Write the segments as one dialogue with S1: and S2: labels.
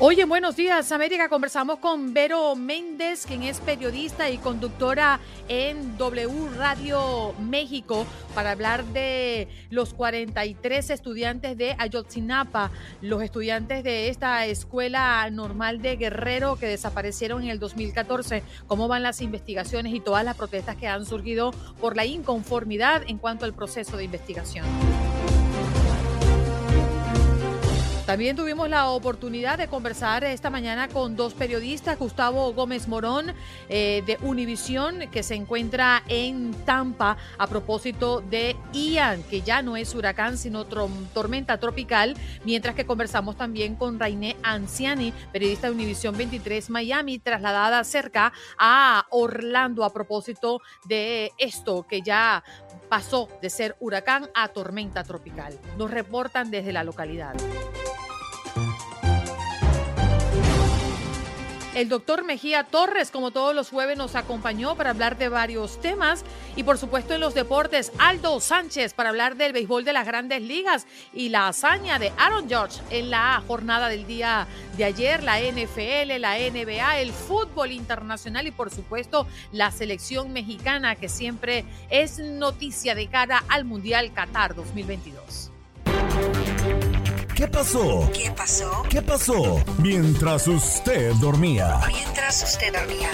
S1: Hoy en Buenos Días América conversamos con Vero Méndez, quien es periodista y conductora en W Radio México, para hablar de los 43 estudiantes de Ayotzinapa, los estudiantes de esta escuela normal de Guerrero que desaparecieron en el 2014, cómo van las investigaciones y todas las protestas que han surgido por la inconformidad en cuanto al proceso de investigación. También tuvimos la oportunidad de conversar esta mañana con dos periodistas, Gustavo Gómez Morón eh, de Univisión, que se encuentra en Tampa a propósito de Ian, que ya no es huracán, sino tormenta tropical, mientras que conversamos también con Rainé Anciani, periodista de Univisión 23 Miami, trasladada cerca a Orlando a propósito de esto que ya pasó de ser huracán a tormenta tropical. Nos reportan desde la localidad. El doctor Mejía Torres, como todos los jueves, nos acompañó para hablar de varios temas y por supuesto en los deportes, Aldo Sánchez para hablar del béisbol de las grandes ligas y la hazaña de Aaron George en la jornada del día de ayer, la NFL, la NBA, el fútbol internacional y por supuesto la selección mexicana que siempre es noticia de cara al Mundial Qatar 2022.
S2: ¿Qué pasó?
S3: ¿Qué pasó?
S2: ¿Qué pasó? Mientras usted dormía.
S3: Mientras usted dormía.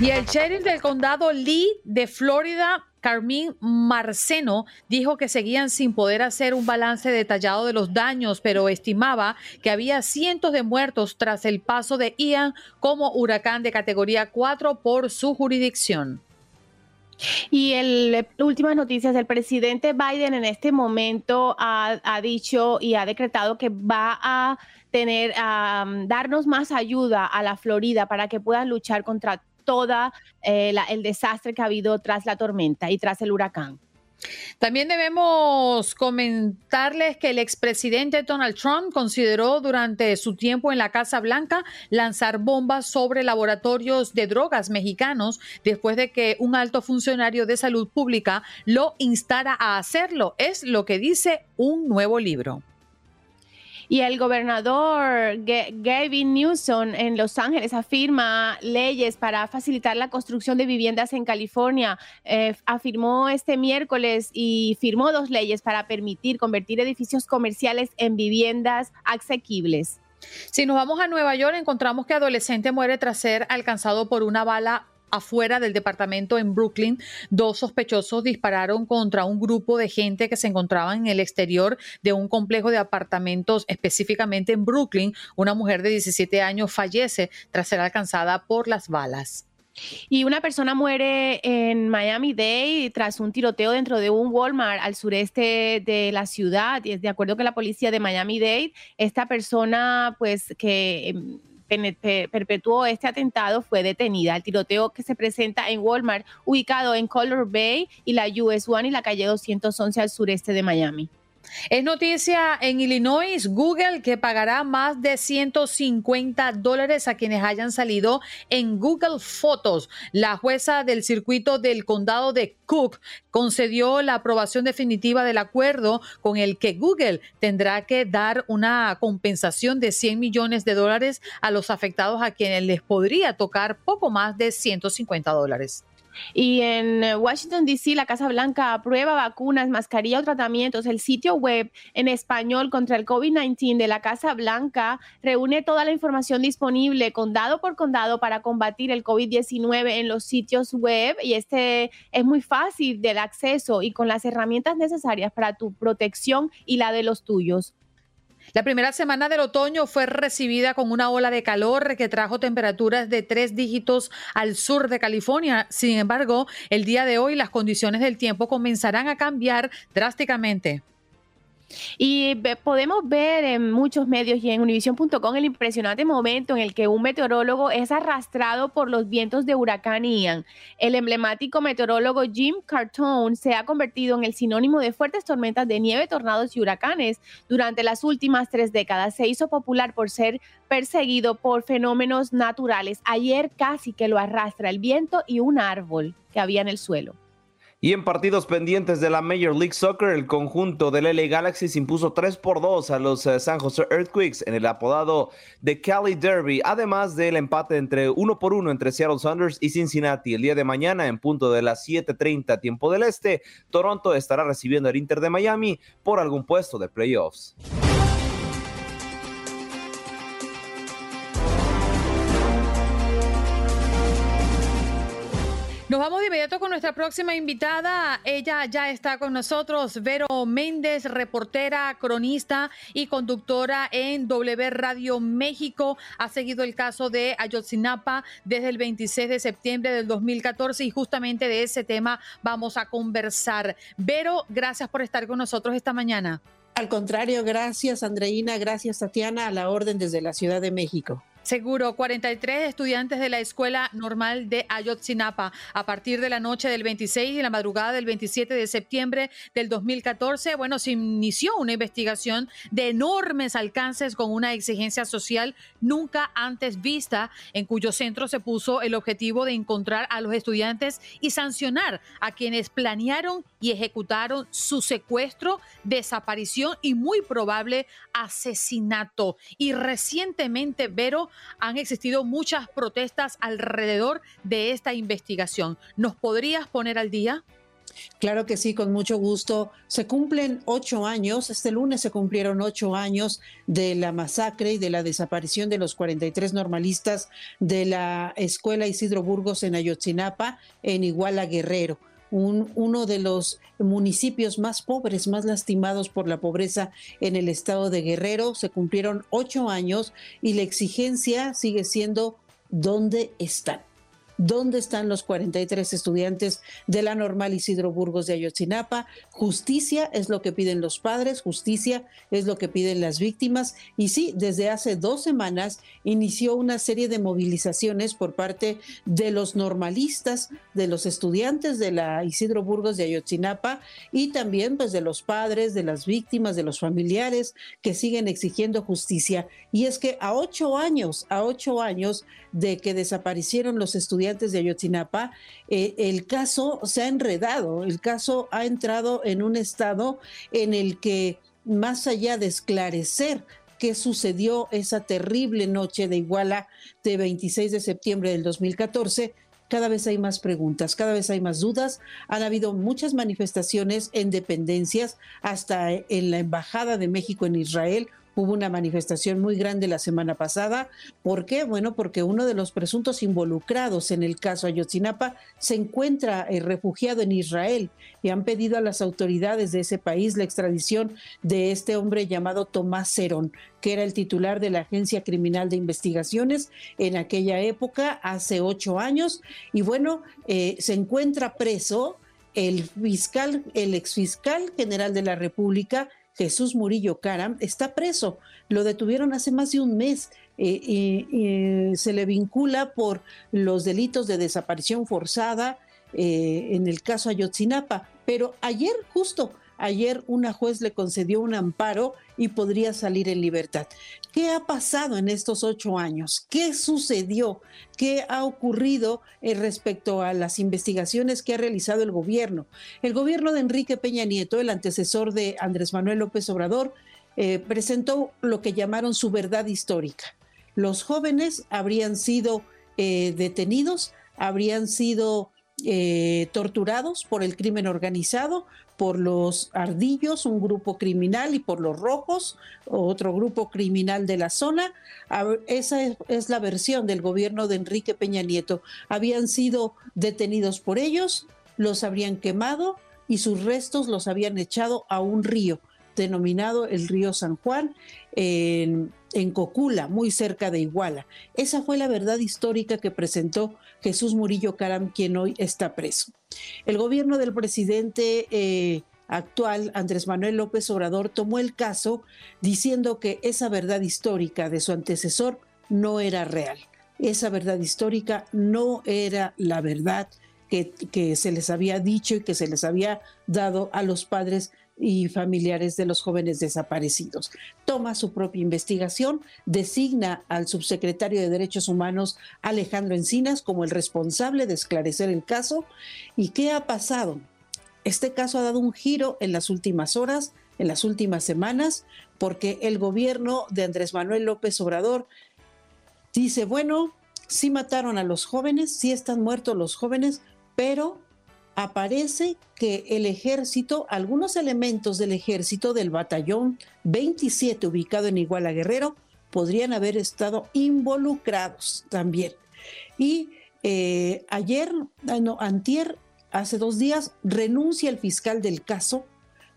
S1: Y el sheriff del condado Lee de Florida, Carmín Marceno, dijo que seguían sin poder hacer un balance detallado de los daños, pero estimaba que había cientos de muertos tras el paso de Ian como huracán de categoría 4 por su jurisdicción.
S4: Y el últimas noticias, el presidente Biden en este momento ha, dicho y ha decretado que va a tener, a darnos más ayuda a la Florida para que puedan luchar contra toda eh, el desastre que ha habido tras la tormenta y tras el huracán.
S1: También debemos comentarles que el expresidente Donald Trump consideró durante su tiempo en la Casa Blanca lanzar bombas sobre laboratorios de drogas mexicanos después de que un alto funcionario de salud pública lo instara a hacerlo. Es lo que dice un nuevo libro.
S4: Y el gobernador Gavin Newsom en Los Ángeles afirma leyes para facilitar la construcción de viviendas en California. Eh, afirmó este miércoles y firmó dos leyes para permitir convertir edificios comerciales en viviendas asequibles.
S1: Si nos vamos a Nueva York, encontramos que adolescente muere tras ser alcanzado por una bala afuera del departamento en Brooklyn, dos sospechosos dispararon contra un grupo de gente que se encontraba en el exterior de un complejo de apartamentos, específicamente en Brooklyn. Una mujer de 17 años fallece tras ser alcanzada por las balas.
S4: Y una persona muere en Miami-Dade tras un tiroteo dentro de un Walmart al sureste de la ciudad. Y de acuerdo con la policía de Miami-Dade, esta persona, pues que em, perpetuó este atentado fue detenida. El tiroteo que se presenta en Walmart, ubicado en Color Bay y la US One y la calle 211 al sureste de Miami.
S1: Es noticia en Illinois, Google que pagará más de 150 dólares a quienes hayan salido en Google Fotos. La jueza del circuito del condado de Cook concedió la aprobación definitiva del acuerdo con el que Google tendrá que dar una compensación de 100 millones de dólares a los afectados a quienes les podría tocar poco más de 150 dólares.
S4: Y en eh, Washington, D.C., la Casa Blanca aprueba vacunas, mascarilla o tratamientos. El sitio web en español contra el COVID-19 de la Casa Blanca reúne toda la información disponible condado por condado para combatir el COVID-19 en los sitios web y este es muy fácil del acceso y con las herramientas necesarias para tu protección y la de los tuyos.
S1: La primera semana del otoño fue recibida con una ola de calor que trajo temperaturas de tres dígitos al sur de California. Sin embargo, el día de hoy las condiciones del tiempo comenzarán a cambiar drásticamente.
S4: Y podemos ver en muchos medios y en univision.com el impresionante momento en el que un meteorólogo es arrastrado por los vientos de huracán Ian. El emblemático meteorólogo Jim Cartone se ha convertido en el sinónimo de fuertes tormentas de nieve, tornados y huracanes. Durante las últimas tres décadas se hizo popular por ser perseguido por fenómenos naturales. Ayer casi que lo arrastra el viento y un árbol que había en el suelo.
S3: Y en partidos pendientes de la Major League Soccer, el conjunto del LA Galaxy se impuso 3 por 2 a los eh, San Jose Earthquakes en el apodado de Cali Derby, además del empate entre 1 por 1 entre Seattle Sounders y Cincinnati. El día de mañana, en punto de las 7:30 tiempo del este, Toronto estará recibiendo al Inter de Miami por algún puesto de playoffs.
S1: Nos vamos de inmediato con nuestra próxima invitada. Ella ya está con nosotros, Vero Méndez, reportera, cronista y conductora en W Radio México. Ha seguido el caso de Ayotzinapa desde el 26 de septiembre del 2014 y justamente de ese tema vamos a conversar. Vero, gracias por estar con nosotros esta mañana.
S5: Al contrario, gracias Andreina, gracias Tatiana, a la orden desde la Ciudad de México.
S1: Seguro, 43 estudiantes de la Escuela Normal de Ayotzinapa a partir de la noche del 26 y la madrugada del 27 de septiembre del 2014, bueno, se inició una investigación de enormes alcances con una exigencia social nunca antes vista, en cuyo centro se puso el objetivo de encontrar a los estudiantes y sancionar a quienes planearon y ejecutaron su secuestro, desaparición y muy probable asesinato. Y recientemente, Vero, han existido muchas protestas alrededor de esta investigación. ¿Nos podrías poner al día?
S5: Claro que sí, con mucho gusto. Se cumplen ocho años, este lunes se cumplieron ocho años de la masacre y de la desaparición de los 43 normalistas de la Escuela Isidro Burgos en Ayotzinapa, en Iguala Guerrero uno de los municipios más pobres, más lastimados por la pobreza en el estado de Guerrero. Se cumplieron ocho años y la exigencia sigue siendo ¿dónde están? ¿Dónde están los 43 estudiantes de la normal Isidro Burgos de Ayotzinapa? Justicia es lo que piden los padres, justicia es lo que piden las víctimas. Y sí, desde hace dos semanas inició una serie de movilizaciones por parte de los normalistas, de los estudiantes de la Isidro Burgos de Ayotzinapa y también pues de los padres, de las víctimas, de los familiares que siguen exigiendo justicia. Y es que a ocho años, a ocho años de que desaparecieron los estudiantes, de Ayotzinapa, eh, el caso se ha enredado, el caso ha entrado en un estado en el que más allá de esclarecer qué sucedió esa terrible noche de Iguala de 26 de septiembre del 2014, cada vez hay más preguntas, cada vez hay más dudas. Han habido muchas manifestaciones en dependencias, hasta en la Embajada de México en Israel Hubo una manifestación muy grande la semana pasada. ¿Por qué? Bueno, porque uno de los presuntos involucrados en el caso Ayotzinapa se encuentra eh, refugiado en Israel y han pedido a las autoridades de ese país la extradición de este hombre llamado Tomás Cerón, que era el titular de la Agencia Criminal de Investigaciones en aquella época, hace ocho años. Y bueno, eh, se encuentra preso el fiscal, el exfiscal general de la República, Jesús Murillo Caram, está preso. Lo detuvieron hace más de un mes eh, y, se le vincula por los delitos de desaparición forzada eh, en el caso Ayotzinapa. Pero ayer, justo Ayer una juez le concedió un amparo y podría salir en libertad. ¿Qué ha pasado en estos ocho años? ¿Qué sucedió? ¿Qué ha ocurrido eh, respecto a las investigaciones que ha realizado el gobierno? El gobierno de Enrique Peña Nieto, el antecesor de Andrés Manuel López Obrador, eh, presentó lo que llamaron su verdad histórica. Los jóvenes habrían sido eh, detenidos, habrían sido torturados por el crimen organizado, por los ardillos, un grupo criminal, y por los rojos, otro grupo criminal de la zona. Esa es, la versión del gobierno de Enrique Peña Nieto. Habían sido detenidos por ellos, los habrían quemado y sus restos los habían echado a un río denominado el río San Juan en, en Cocula, muy cerca de Iguala. Esa fue la verdad histórica que presentó Jesús Murillo Caram, quien hoy está preso. El gobierno del presidente eh, actual, Andrés Manuel López Obrador, tomó el caso diciendo que esa verdad histórica de su antecesor no era real. Esa verdad histórica no era la verdad que, que se les había dicho y que se les había dado a los padres y familiares de los jóvenes desaparecidos. Toma su propia investigación, designa al subsecretario de Derechos Humanos Alejandro Encinas como el responsable de esclarecer el caso. ¿Y qué ha pasado? Este caso ha dado un giro en las últimas horas, en las últimas semanas, porque el gobierno de Andrés Manuel López Obrador dice, bueno, sí mataron a los jóvenes, sí están muertos los jóvenes, pero aparece que el ejército, algunos elementos del ejército del batallón 27 ubicado en Iguala Guerrero, podrían haber estado involucrados también. Y eh, ayer, ah, no, antier, hace dos días, renuncia el fiscal del caso,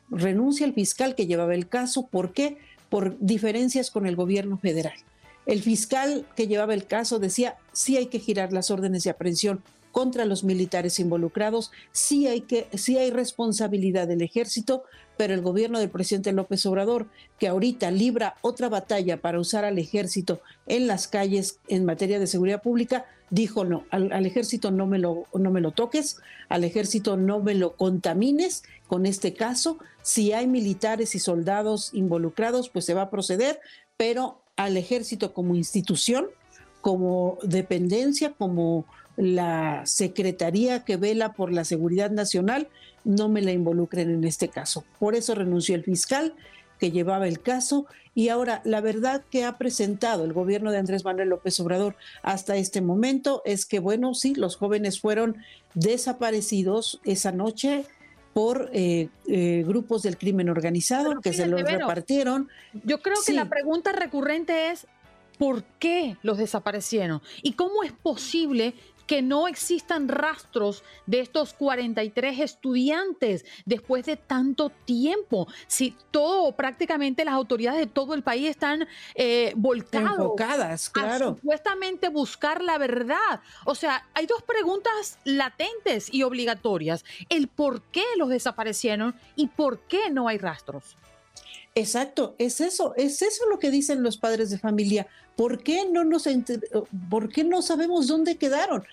S5: renuncia el fiscal que llevaba el caso, ¿por qué? Por diferencias con el gobierno federal. El fiscal que llevaba el caso decía, sí hay que girar las órdenes de aprehensión contra los militares involucrados. Sí hay, que, sí hay responsabilidad del ejército, pero el gobierno del presidente López Obrador, que ahorita libra otra batalla para usar al ejército en las calles en materia de seguridad pública, dijo no, al, ejército no me, lo, no me lo toques, al ejército no me lo contamines con este caso. Si hay militares y soldados involucrados, pues se va a proceder, pero al ejército como institución, como dependencia, como la Secretaría que vela por la seguridad nacional no me la involucren en este caso. Por eso renunció el fiscal que llevaba el caso y ahora la verdad que ha presentado el gobierno de Andrés Manuel López Obrador hasta este momento es que, bueno, sí, los jóvenes fueron desaparecidos esa noche por eh, eh, grupos del crimen organizado que se los repartieron.
S1: Yo creo que la pregunta recurrente es, ¿por qué los desaparecieron? ¿Y cómo es posible que no existan rastros de estos 43 estudiantes después de tanto tiempo. Si todo, prácticamente las autoridades de todo el país están eh, volcadas,
S5: Enfocadas, claro.
S1: supuestamente buscar la verdad. O sea, hay dos preguntas latentes y obligatorias. El por qué los desaparecieron y por qué no hay rastros.
S5: Exacto, es eso, es eso lo que dicen los padres de familia. ¿Por qué no nos por qué no sabemos dónde quedaron?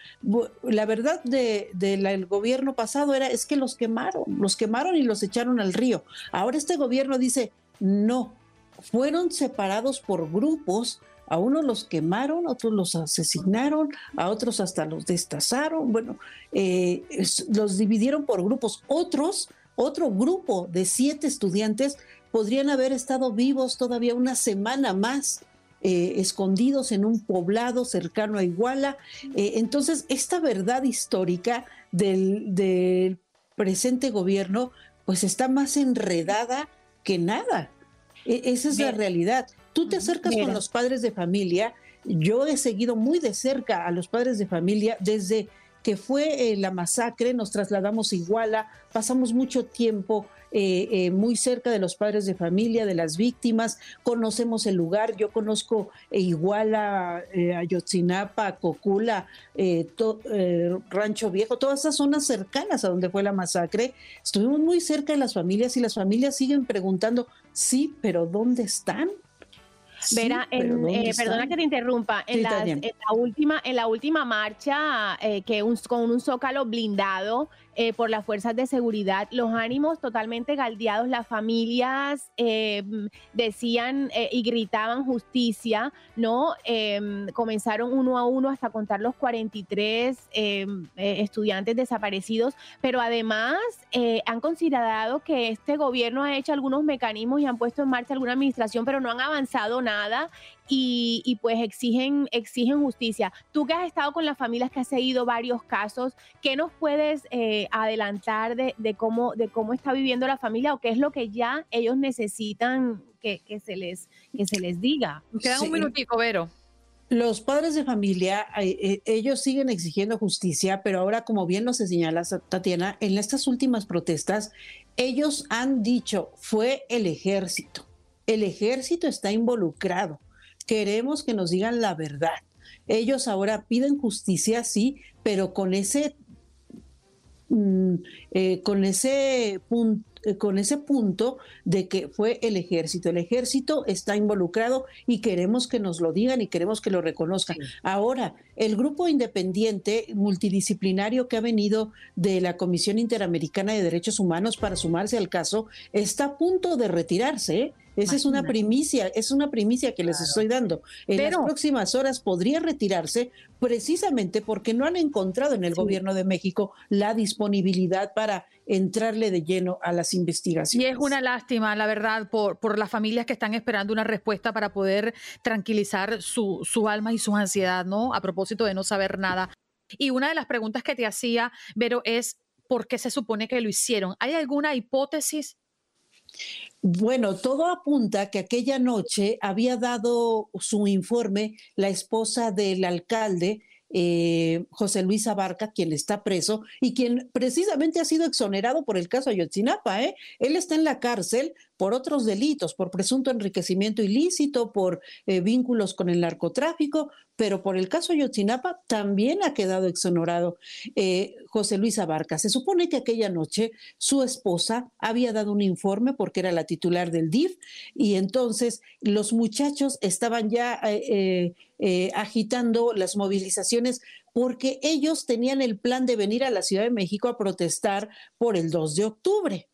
S5: La verdad del gobierno pasado era es que los quemaron, los quemaron y los echaron al río. Ahora este gobierno dice, no, fueron separados por grupos, a unos los quemaron, a otros los asesinaron, a otros hasta los destazaron, bueno, eh, los dividieron por grupos. Otros, otro grupo de siete estudiantes podrían haber estado vivos todavía una semana más. Eh, escondidos en un poblado cercano a Iguala. Eh, entonces, esta verdad histórica del, presente gobierno, pues está más enredada que nada. E, esa es la realidad. Tú te acercas con los padres de familia. Yo he seguido muy de cerca a los padres de familia desde que fue eh, la masacre, nos trasladamos a Iguala, pasamos mucho tiempo eh, eh, muy cerca de los padres de familia, de las víctimas, conocemos el lugar, yo conozco Iguala, Ayotzinapa, Cocula, Rancho Viejo, todas esas zonas cercanas a donde fue la masacre, estuvimos muy cerca de las familias y las familias siguen preguntando, sí, pero ¿dónde están?
S4: Verá, eh, perdona que te interrumpa, en, la, última, en la última marcha eh, que con un zócalo blindado eh, por las fuerzas de seguridad, los ánimos totalmente galdeados, las familias eh, decían eh, y gritaban justicia, ¿no? Em, comenzaron uno a uno hasta contar los 43 em, estudiantes desaparecidos, pero además han considerado que este gobierno ha hecho algunos mecanismos y han puesto en marcha alguna administración, pero no han avanzado nada y, pues exigen, exigen justicia. Tú que has estado con las familias que has seguido varios casos, ¿qué nos puedes eh, adelantar de, cómo, de cómo está viviendo la familia o qué es lo que ya ellos necesitan que, se, les, que se les diga?
S1: Queda un minutico, Vero.
S5: Los padres de familia, eh, ellos siguen exigiendo justicia, pero ahora, como bien lo señala Tatiana, en estas últimas protestas, ellos han dicho, fue el ejército. El ejército está involucrado. Queremos que nos digan la verdad. Ellos ahora piden justicia, sí, pero con ese, mm, eh, con ese punto eh, con ese punto de que fue el ejército. El ejército está involucrado y queremos que nos lo digan y queremos que lo reconozcan. Ahora, el grupo independiente multidisciplinario que ha venido de la Comisión Interamericana de Derechos Humanos para sumarse al caso está a punto de retirarse. ¿eh? Esa es una primicia, es una primicia que les estoy dando. En las próximas horas podría retirarse precisamente porque no han encontrado en el gobierno de México la disponibilidad para entrarle de lleno a las investigaciones.
S1: Y es una lástima, la verdad, por, por las familias que están esperando una respuesta para poder tranquilizar su, su alma y su ansiedad, ¿no? A propósito de no saber nada. Y una de las preguntas que te hacía, Vero, es ¿por qué se supone que lo hicieron? ¿Hay alguna hipótesis?
S5: Bueno, todo apunta que aquella noche había dado su informe la esposa del alcalde, eh, José Luis Abarca, quien está preso y quien precisamente ha sido exonerado por el caso Ayotzinapa. ¿eh? Él está en la cárcel por otros delitos, por presunto enriquecimiento ilícito, por eh, vínculos con el narcotráfico, pero por el caso Ayotzinapa también ha quedado exonerado eh, José Luis Abarca. Se supone que aquella noche su esposa había dado un informe porque era la titular del DIF y entonces los muchachos estaban ya eh, agitando las movilizaciones porque ellos tenían el plan de venir a la Ciudad de México a protestar por el 2 de octubre.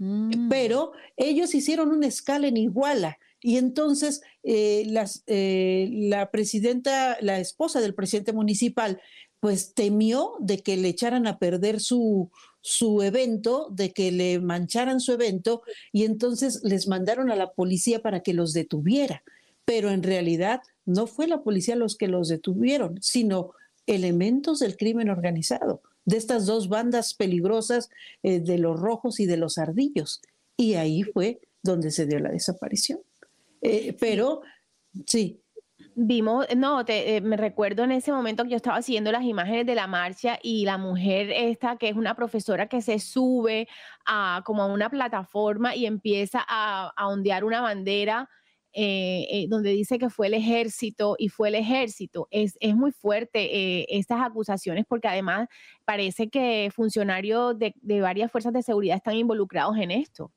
S5: Mm. Pero ellos hicieron una escala en Iguala y entonces eh, eh, la presidenta, la esposa del presidente municipal, pues temió de que le echaran a perder su, su evento, de que le mancharan su evento y entonces les mandaron a la policía para que los detuviera. Pero en realidad no fue la policía los que los detuvieron, sino elementos del crimen organizado de estas dos bandas peligrosas eh, de los rojos y de los ardillos. Y ahí fue donde se dio la desaparición. Eh, pero sí.
S4: Vimos, no, te, eh, me recuerdo en ese momento que yo estaba siguiendo las imágenes de la marcha y la mujer esta, que es una profesora que se sube a como a una plataforma y empieza a, a ondear una bandera eh, eh, donde dice que fue el ejército y fue el ejército. Es, muy fuerte eh, estas acusaciones porque además parece que funcionarios de, de varias fuerzas de seguridad están involucrados en esto.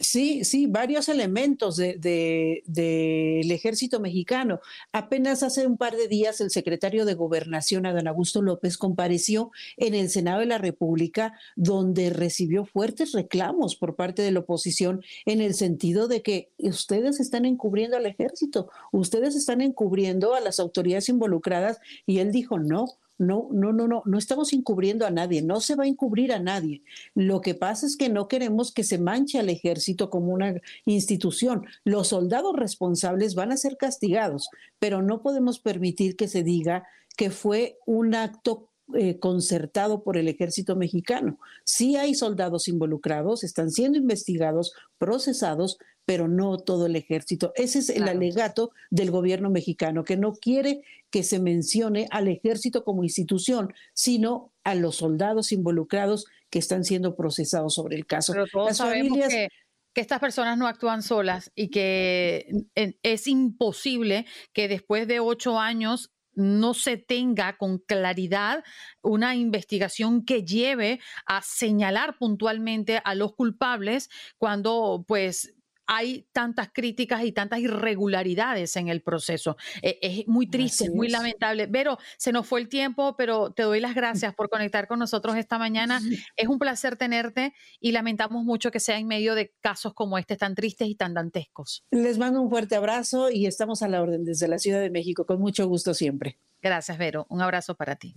S5: Sí, sí, varios elementos del de, ejército mexicano. Apenas hace un par de días el secretario de Gobernación, Adán Augusto López, compareció en el Senado de la República, donde recibió fuertes reclamos por parte de la oposición en el sentido de que ustedes están encubriendo al ejército, ustedes están encubriendo a las autoridades involucradas, y él dijo, no, no, no, no, no, no estamos encubriendo a nadie, no se va a encubrir a nadie. Lo que pasa es que no queremos que se manche al ejército como una institución. Los soldados responsables van a ser castigados, pero no podemos permitir que se diga que fue un acto eh, concertado por el ejército mexicano. Sí hay soldados involucrados, están siendo investigados, procesados, pero no todo el ejército. Ese es el alegato del gobierno mexicano, que no quiere que se mencione al ejército como institución, sino a los soldados involucrados que están siendo procesados sobre el caso.
S1: Pero todos sabemos que, que estas personas no actúan solas y que es imposible que después de ocho años no se tenga con claridad una investigación que lleve a señalar puntualmente a los culpables cuando pues hay tantas críticas y tantas irregularidades en el proceso. E, es muy triste, es muy lamentable. Pero se nos fue el tiempo, pero te doy las gracias por conectar con nosotros esta mañana. Es un placer tenerte y lamentamos mucho que sea en medio de casos como este tan tristes y tan dantescos.
S5: Les mando un fuerte abrazo y estamos a la orden desde la Ciudad de México, con mucho gusto siempre.
S1: Gracias, Vero. Un abrazo para ti.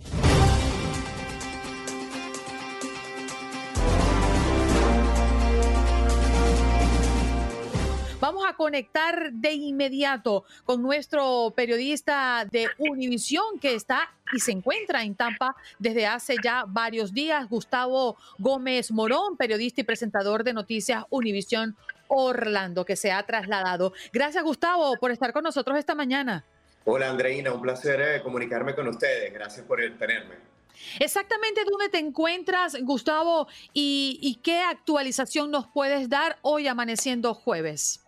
S1: A conectar de inmediato con nuestro periodista de Univisión que está y se encuentra en Tampa desde hace ya varios días, Gustavo Gómez Morón, periodista y presentador de noticias Univisión Orlando, que se ha trasladado. Gracias, Gustavo, por estar con nosotros esta mañana.
S6: Hola, Andreina, un placer eh, comunicarme con ustedes. Gracias por tenerme.
S1: Exactamente dónde te encuentras, Gustavo, y, qué actualización nos puedes dar hoy amaneciendo jueves.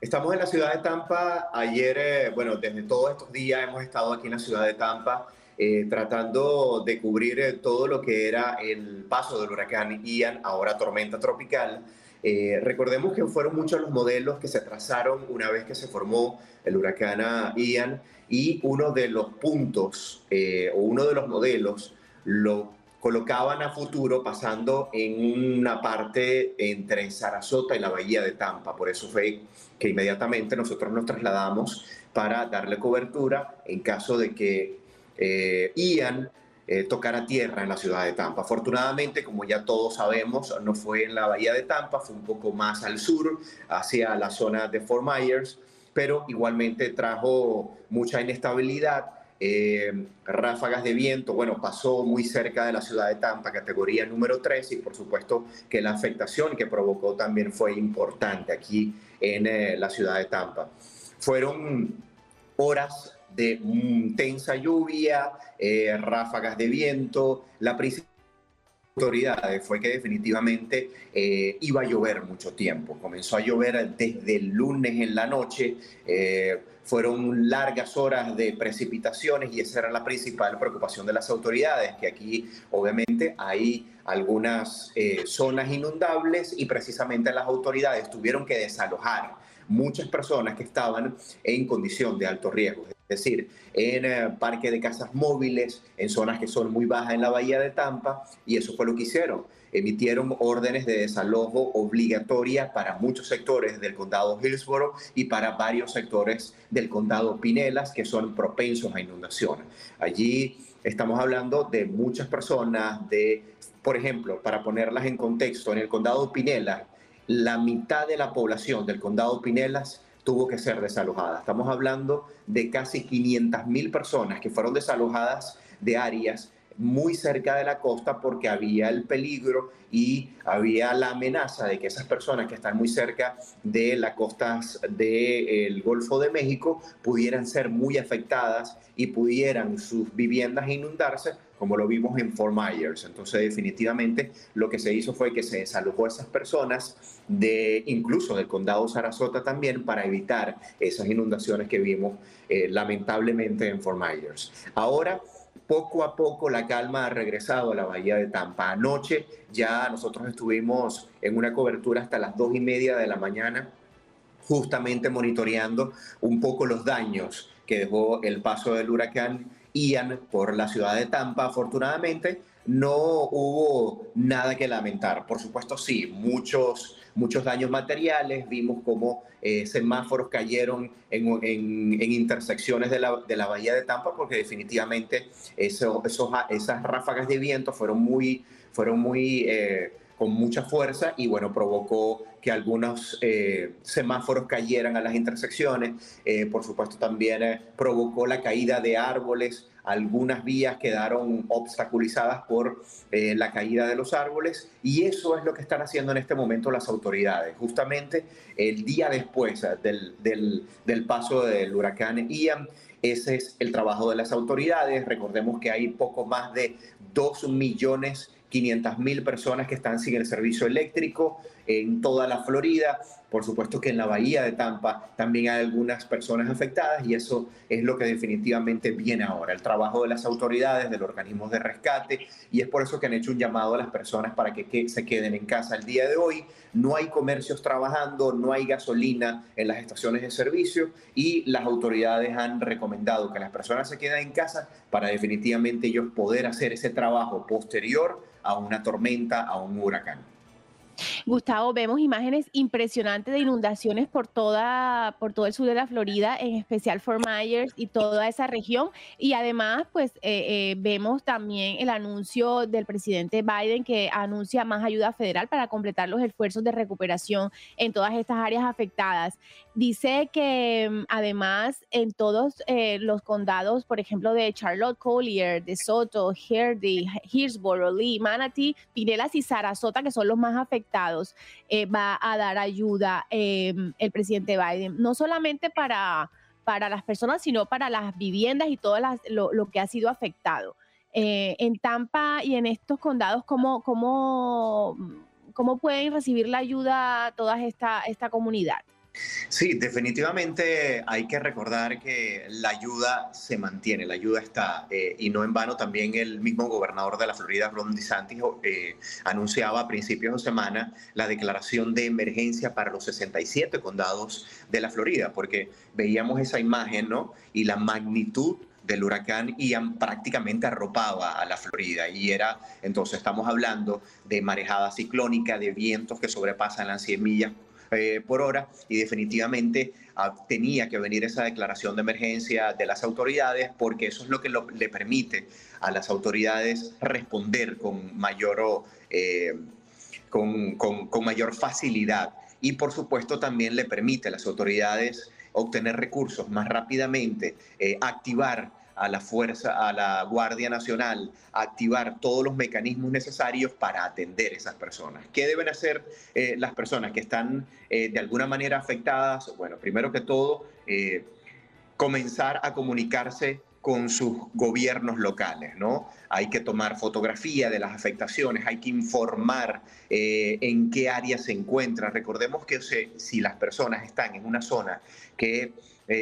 S6: Estamos en la ciudad de Tampa. Ayer, eh, bueno, desde todos estos días hemos estado aquí en la ciudad de Tampa eh, tratando de cubrir todo lo que era el paso del huracán Ian, ahora tormenta tropical. Eh, recordemos que fueron muchos los modelos que se trazaron una vez que se formó el huracán Ian y uno de los puntos eh, o uno de los modelos lo colocaban a futuro pasando en una parte entre Sarasota y la bahía de Tampa. Por eso fue que inmediatamente nosotros nos trasladamos para darle cobertura en caso de que eh, Ian eh, tocar a tierra en la ciudad de Tampa. Afortunadamente, como ya todos sabemos, no fue en la bahía de Tampa, fue un poco más al sur, hacia la zona de Fort Myers, pero igualmente trajo mucha inestabilidad. Eh, ráfagas de viento, bueno, pasó muy cerca de la ciudad de Tampa, categoría número 3, y por supuesto que la afectación que provocó también fue importante aquí en eh, la ciudad de Tampa. Fueron horas de intensa lluvia, eh, ráfagas de viento. La principal fue que definitivamente eh, iba a llover mucho tiempo. Comenzó a llover desde el lunes en la noche. Eh, fueron largas horas de precipitaciones y esa era la principal preocupación de las autoridades, que aquí obviamente hay algunas zonas inundables y precisamente las autoridades tuvieron que desalojar muchas personas que estaban en condición de alto riesgo es decir, en eh, parques de casas móviles, en zonas que son muy bajas en la bahía de Tampa, y eso fue lo que hicieron. Emitieron órdenes de desalojo obligatoria para muchos sectores del condado Hillsborough y para varios sectores del condado Pinelas que son propensos a inundaciones. Allí estamos hablando de muchas personas, de, por ejemplo, para ponerlas en contexto, en el condado Pinelas, la mitad de la población del condado Pinelas tuvo que ser desalojada. Estamos hablando de casi 500 mil personas que fueron desalojadas de áreas muy cerca de la costa porque había el peligro y había la amenaza de que esas personas que están muy cerca de las costas del Golfo de México pudieran ser muy afectadas y pudieran sus viviendas inundarse como lo vimos en Fort Myers. Entonces, definitivamente lo que se hizo fue que se desalojó a esas personas de incluso del condado Sarasota también para evitar esas inundaciones que vimos eh, lamentablemente en Fort Myers. Ahora, poco a poco la calma ha regresado a la bahía de Tampa. Anoche ya nosotros estuvimos en una cobertura hasta las dos y media de la mañana justamente monitoreando un poco los daños que dejó el paso del huracán Ian por la ciudad de Tampa. Afortunadamente, no hubo nada que lamentar. Por supuesto, sí, muchos, muchos daños materiales. Vimos cómo eh, semáforos cayeron en, intersecciones de la, bahía de Tampa, porque definitivamente eso, esos, esas ráfagas de viento fueron muy, fueron muy eh, con mucha fuerza y bueno, provocó que algunos eh, semáforos cayeran a las intersecciones. Eh, por supuesto, también eh, provocó la caída de árboles. Algunas vías quedaron obstaculizadas por la caída de los árboles y eso es lo que están haciendo en este momento las autoridades. Justamente el día después del, del, paso del huracán Ian, ese es el trabajo de las autoridades. Recordemos que hay poco más de 2 millones 500 mil personas que están sin el servicio eléctrico en toda la Florida. Por supuesto que en la bahía de Tampa también hay algunas personas afectadas y eso es lo que definitivamente viene ahora, el trabajo de las autoridades, de los organismos de rescate y es por eso que han hecho un llamado a las personas para que, se queden en casa el día de hoy. No hay comercios trabajando, no hay gasolina en las estaciones de servicio y las autoridades han recomendado que las personas se queden en casa para definitivamente ellos poder hacer ese trabajo posterior a una tormenta, a un huracán.
S4: Gustavo, vemos imágenes impresionantes de inundaciones por toda, por todo el sur de la Florida, en especial Fort Myers y toda esa región. Y además, pues eh, eh, vemos también el anuncio del presidente Biden que anuncia más ayuda federal para completar los esfuerzos de recuperación en todas estas áreas afectadas. Dice que mm, además en todos eh, los condados, por ejemplo, de Charlotte Collier, de Soto, Hardy, Hillsborough, Lee, Manatee, Pinellas y Sarasota, que son los más afectados, eh, va a dar ayuda em, el presidente Biden, no solamente para, para las personas, sino para las viviendas y todo lo, que ha sido afectado. Eh, en Tampa y en estos condados, ¿cómo, cómo, cómo pueden recibir la ayuda toda esta, esta comunidad?
S6: Sí, definitivamente hay que recordar que la ayuda se mantiene, la ayuda está, eh, y no en vano también el mismo gobernador de la Florida, Ron DeSantis, eh, anunciaba a principios de semana la declaración de emergencia para los 67 condados de la Florida, porque veíamos esa imagen, ¿no? Y la magnitud del huracán Ian prácticamente arropaba a la Florida y era, entonces estamos hablando de marejada ciclónica, de vientos que sobrepasan las 100 millas eh, por hora y definitivamente ah, tenía que venir esa declaración de emergencia de las autoridades porque eso es lo que le permite a las autoridades responder con mayor, eh, con, con, mayor facilidad. Y por supuesto también le permite a las autoridades obtener recursos más rápidamente, eh, activar a la Fuerza, a la Guardia Nacional, activar todos los mecanismos necesarios para atender esas personas. ¿Qué deben hacer eh, las personas que están eh, de alguna manera afectadas? Bueno, primero que todo, eh, comenzar a comunicarse con sus gobiernos locales, ¿no? Hay que tomar fotografía de las afectaciones, hay que informar en qué área se encuentra. Recordemos que si las personas están en una zona que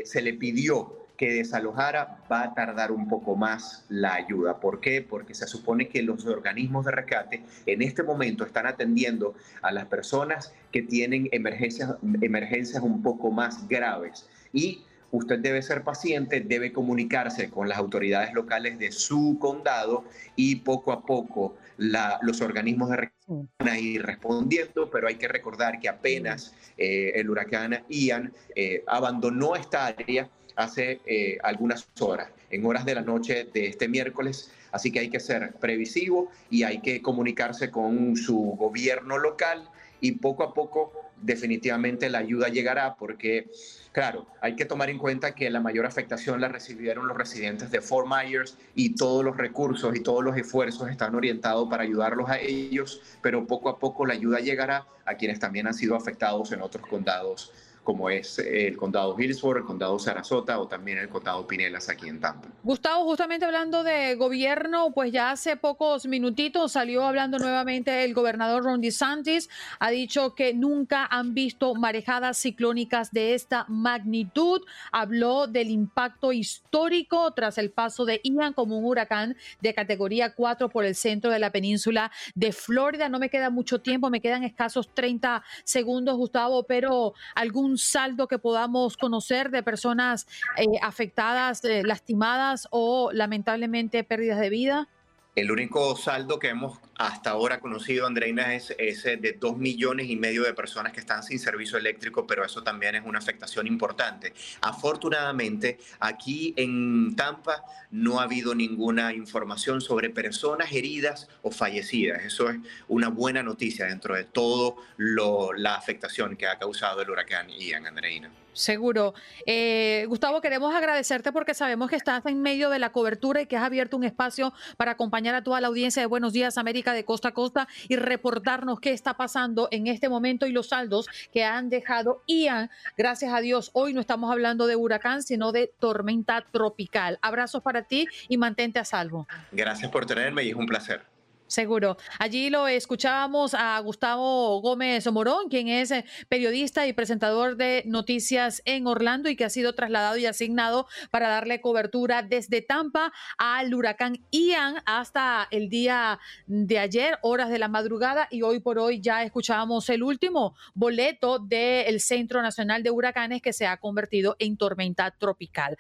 S6: se le pidió que desalojara, va a tardar un poco más la ayuda. ¿Por qué? Porque se supone que los organismos de rescate en este momento están atendiendo a las personas que tienen emergencias, emergencias un poco más graves. Y usted debe ser paciente, debe comunicarse con las autoridades locales de su condado y poco a poco los organismos de rescate van a ir respondiendo, pero hay que recordar que apenas eh, el huracán Ian eh, abandonó esta área, hace eh, algunas horas, en horas de la noche de este miércoles. Así que hay que ser previsivo y hay que comunicarse con su gobierno local y poco a poco definitivamente la ayuda llegará porque, claro, hay que tomar en cuenta que la mayor afectación la recibieron los residentes de Fort Myers y todos los recursos y todos los esfuerzos están orientados para ayudarlos a ellos, pero poco a poco la ayuda llegará a quienes también han sido afectados en otros condados como es el condado Hillsborough, el condado Sarasota o también el condado Pinelas aquí en Tampa.
S1: Gustavo, justamente hablando de gobierno, pues ya hace pocos minutitos salió hablando nuevamente el gobernador Ron DeSantis, ha dicho que nunca han visto marejadas ciclónicas de esta magnitud, habló del impacto histórico tras el paso de Ian como un huracán de categoría 4 por el centro de la península de Florida. No me queda mucho tiempo, me quedan escasos 30 segundos, Gustavo, pero algún saldo que podamos conocer de personas eh, afectadas, eh, lastimadas o lamentablemente pérdidas de vida?
S6: El único saldo que hemos hasta ahora conocido, Andreina, es ese de dos millones y medio de personas que están sin servicio eléctrico, pero eso también es una afectación importante. Afortunadamente, aquí en Tampa no ha habido ninguna información sobre personas heridas o fallecidas. Eso es una buena noticia dentro de todo lo, la afectación que ha causado el huracán Ian, Andreina.
S1: Seguro. Eh, Gustavo, queremos agradecerte porque sabemos que estás en medio de la cobertura y que has abierto un espacio para acompañar a toda la audiencia de Buenos Días América de costa a costa y reportarnos qué está pasando en este momento y los saldos que han dejado Ian. Gracias a Dios, hoy no estamos hablando de huracán, sino de tormenta tropical. Abrazos para ti y mantente a salvo.
S6: Gracias por tenerme y es un placer.
S1: Seguro. Allí lo escuchábamos a Gustavo Gómez Morón, quien es eh, periodista y presentador de noticias en Orlando y que ha sido trasladado y asignado para darle cobertura desde Tampa al huracán Ian hasta el día de ayer, horas de la madrugada, y hoy por hoy ya escuchábamos el último boleto del Centro Nacional de Huracanes que se ha convertido en tormenta tropical.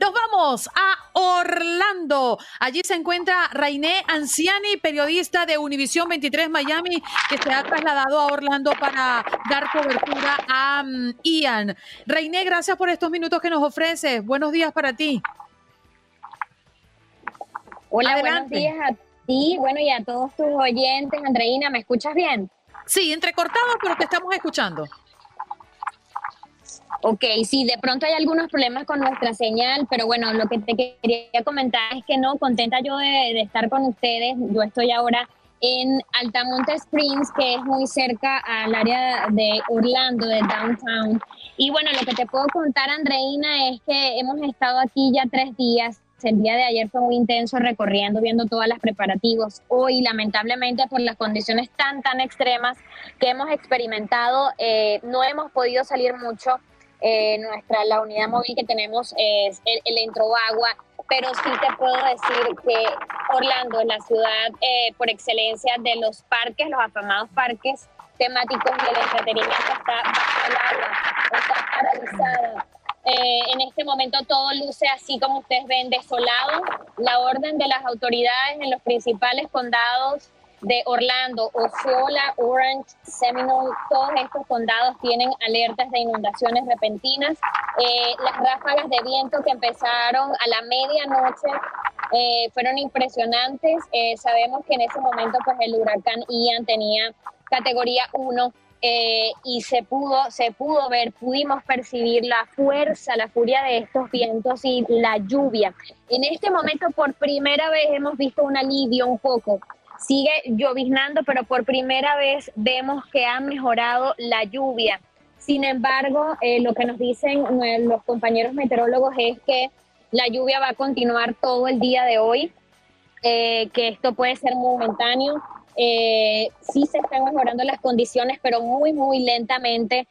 S1: Nos vamos a Orlando. Allí se encuentra Rainé Anciani, periodista de Univisión 23 Miami, que se ha trasladado a Orlando para dar cobertura a mm, Ian. Rainé, gracias por estos minutos que nos ofreces. Buenos días para ti.
S7: Hola, buenos días a ti, bueno, y a todos tus oyentes. Andreina, ¿me escuchas bien?
S1: Sí, entrecortado, pero te estamos escuchando.
S7: Ok, sí, de pronto hay algunos problemas con nuestra señal, pero bueno, lo que te quería comentar es que no, contenta yo de, estar con ustedes. Yo estoy ahora en Altamonte Springs, que es muy cerca al área de Orlando, de downtown. Y bueno, lo que te puedo contar, Andreina, es que hemos estado aquí ya tres días. El día de ayer fue muy intenso recorriendo, viendo todas las preparativos. Hoy, lamentablemente, por las condiciones tan, tan extremas que hemos experimentado, eh, no hemos podido salir mucho eh, nuestra, la unidad móvil que tenemos es el, el pero sí te puedo decir que Orlando es la ciudad eh, por excelencia de los parques, los afamados parques temáticos del entretenimiento está bajo está paralizada. Eh, en este momento todo luce así como ustedes ven, desolado. La orden de las autoridades en los principales condados de Orlando, Osceola, Orange, Seminole, todos estos condados tienen alertas de inundaciones repentinas. Eh, las ráfagas de viento que empezaron a la medianoche eh, fueron impresionantes. Eh, sabemos que en ese momento pues el huracán Ian tenía categoría 1 y se pudo, se pudo ver, pudimos percibir la fuerza, la furia de estos vientos y la lluvia. En este momento por primera vez hemos visto un alivio un poco Sigue lloviznando, pero por primera vez vemos que ha mejorado la lluvia. Sin embargo, eh, lo que nos dicen los compañeros meteorólogos es que la lluvia va a continuar todo el día de hoy, eh, que esto puede ser momentáneo. Eh, sí se están mejorando las condiciones, pero muy, muy lentamente.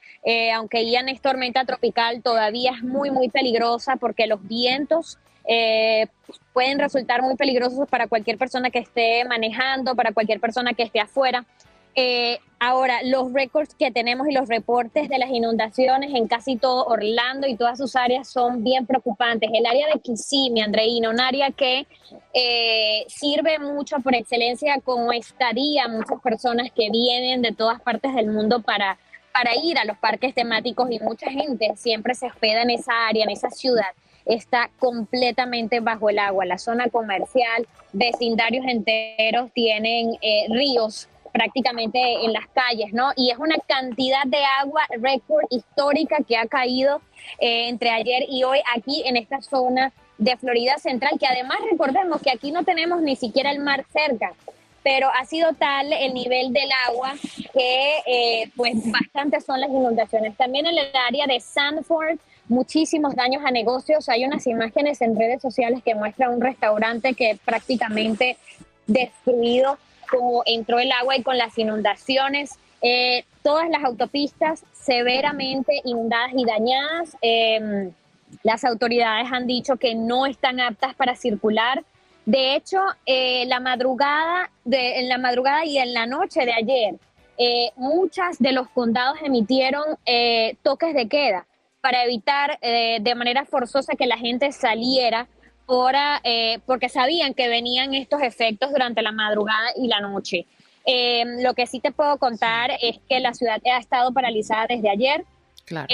S7: aunque Ian es tormenta tropical, todavía es muy, muy peligrosa porque los vientos eh, pueden resultar muy peligrosos para cualquier persona que esté manejando, para cualquier persona que esté afuera. Eh, ahora, los récords que tenemos y los reportes de las inundaciones en casi todo Orlando y todas sus áreas son bien preocupantes. El área de Kissimmee, Andreina, un área que eh, sirve mucho por excelencia como estadía muchas personas que vienen de todas partes del mundo para, para ir a los parques temáticos y mucha gente siempre se hospeda en esa área, en esa ciudad está completamente bajo el agua. La zona comercial, vecindarios enteros tienen eh, ríos prácticamente en las calles, ¿no? Y es una cantidad de agua récord histórica que ha caído eh, entre ayer y hoy aquí en esta zona de Florida Central, que además recordemos que aquí no tenemos ni siquiera el mar cerca, pero ha sido tal el nivel del agua que eh, pues bastantes son las inundaciones. También en el área de Sanford, muchísimos daños a negocios. Hay unas imágenes en redes sociales que muestran un restaurante que prácticamente destruido, como entró el agua y con las inundaciones. Eh, todas las autopistas severamente inundadas y dañadas. Em, las autoridades han dicho que no están aptas para circular. De hecho, eh, la madrugada de, en la madrugada y en la noche de ayer, eh, muchas de los condados emitieron toques de queda para evitar eh, de manera forzosa que la gente saliera eh, porque sabían que venían estos efectos durante la madrugada y la noche. Eh, lo que sí te puedo contar es que la ciudad ha estado paralizada desde ayer. Claro.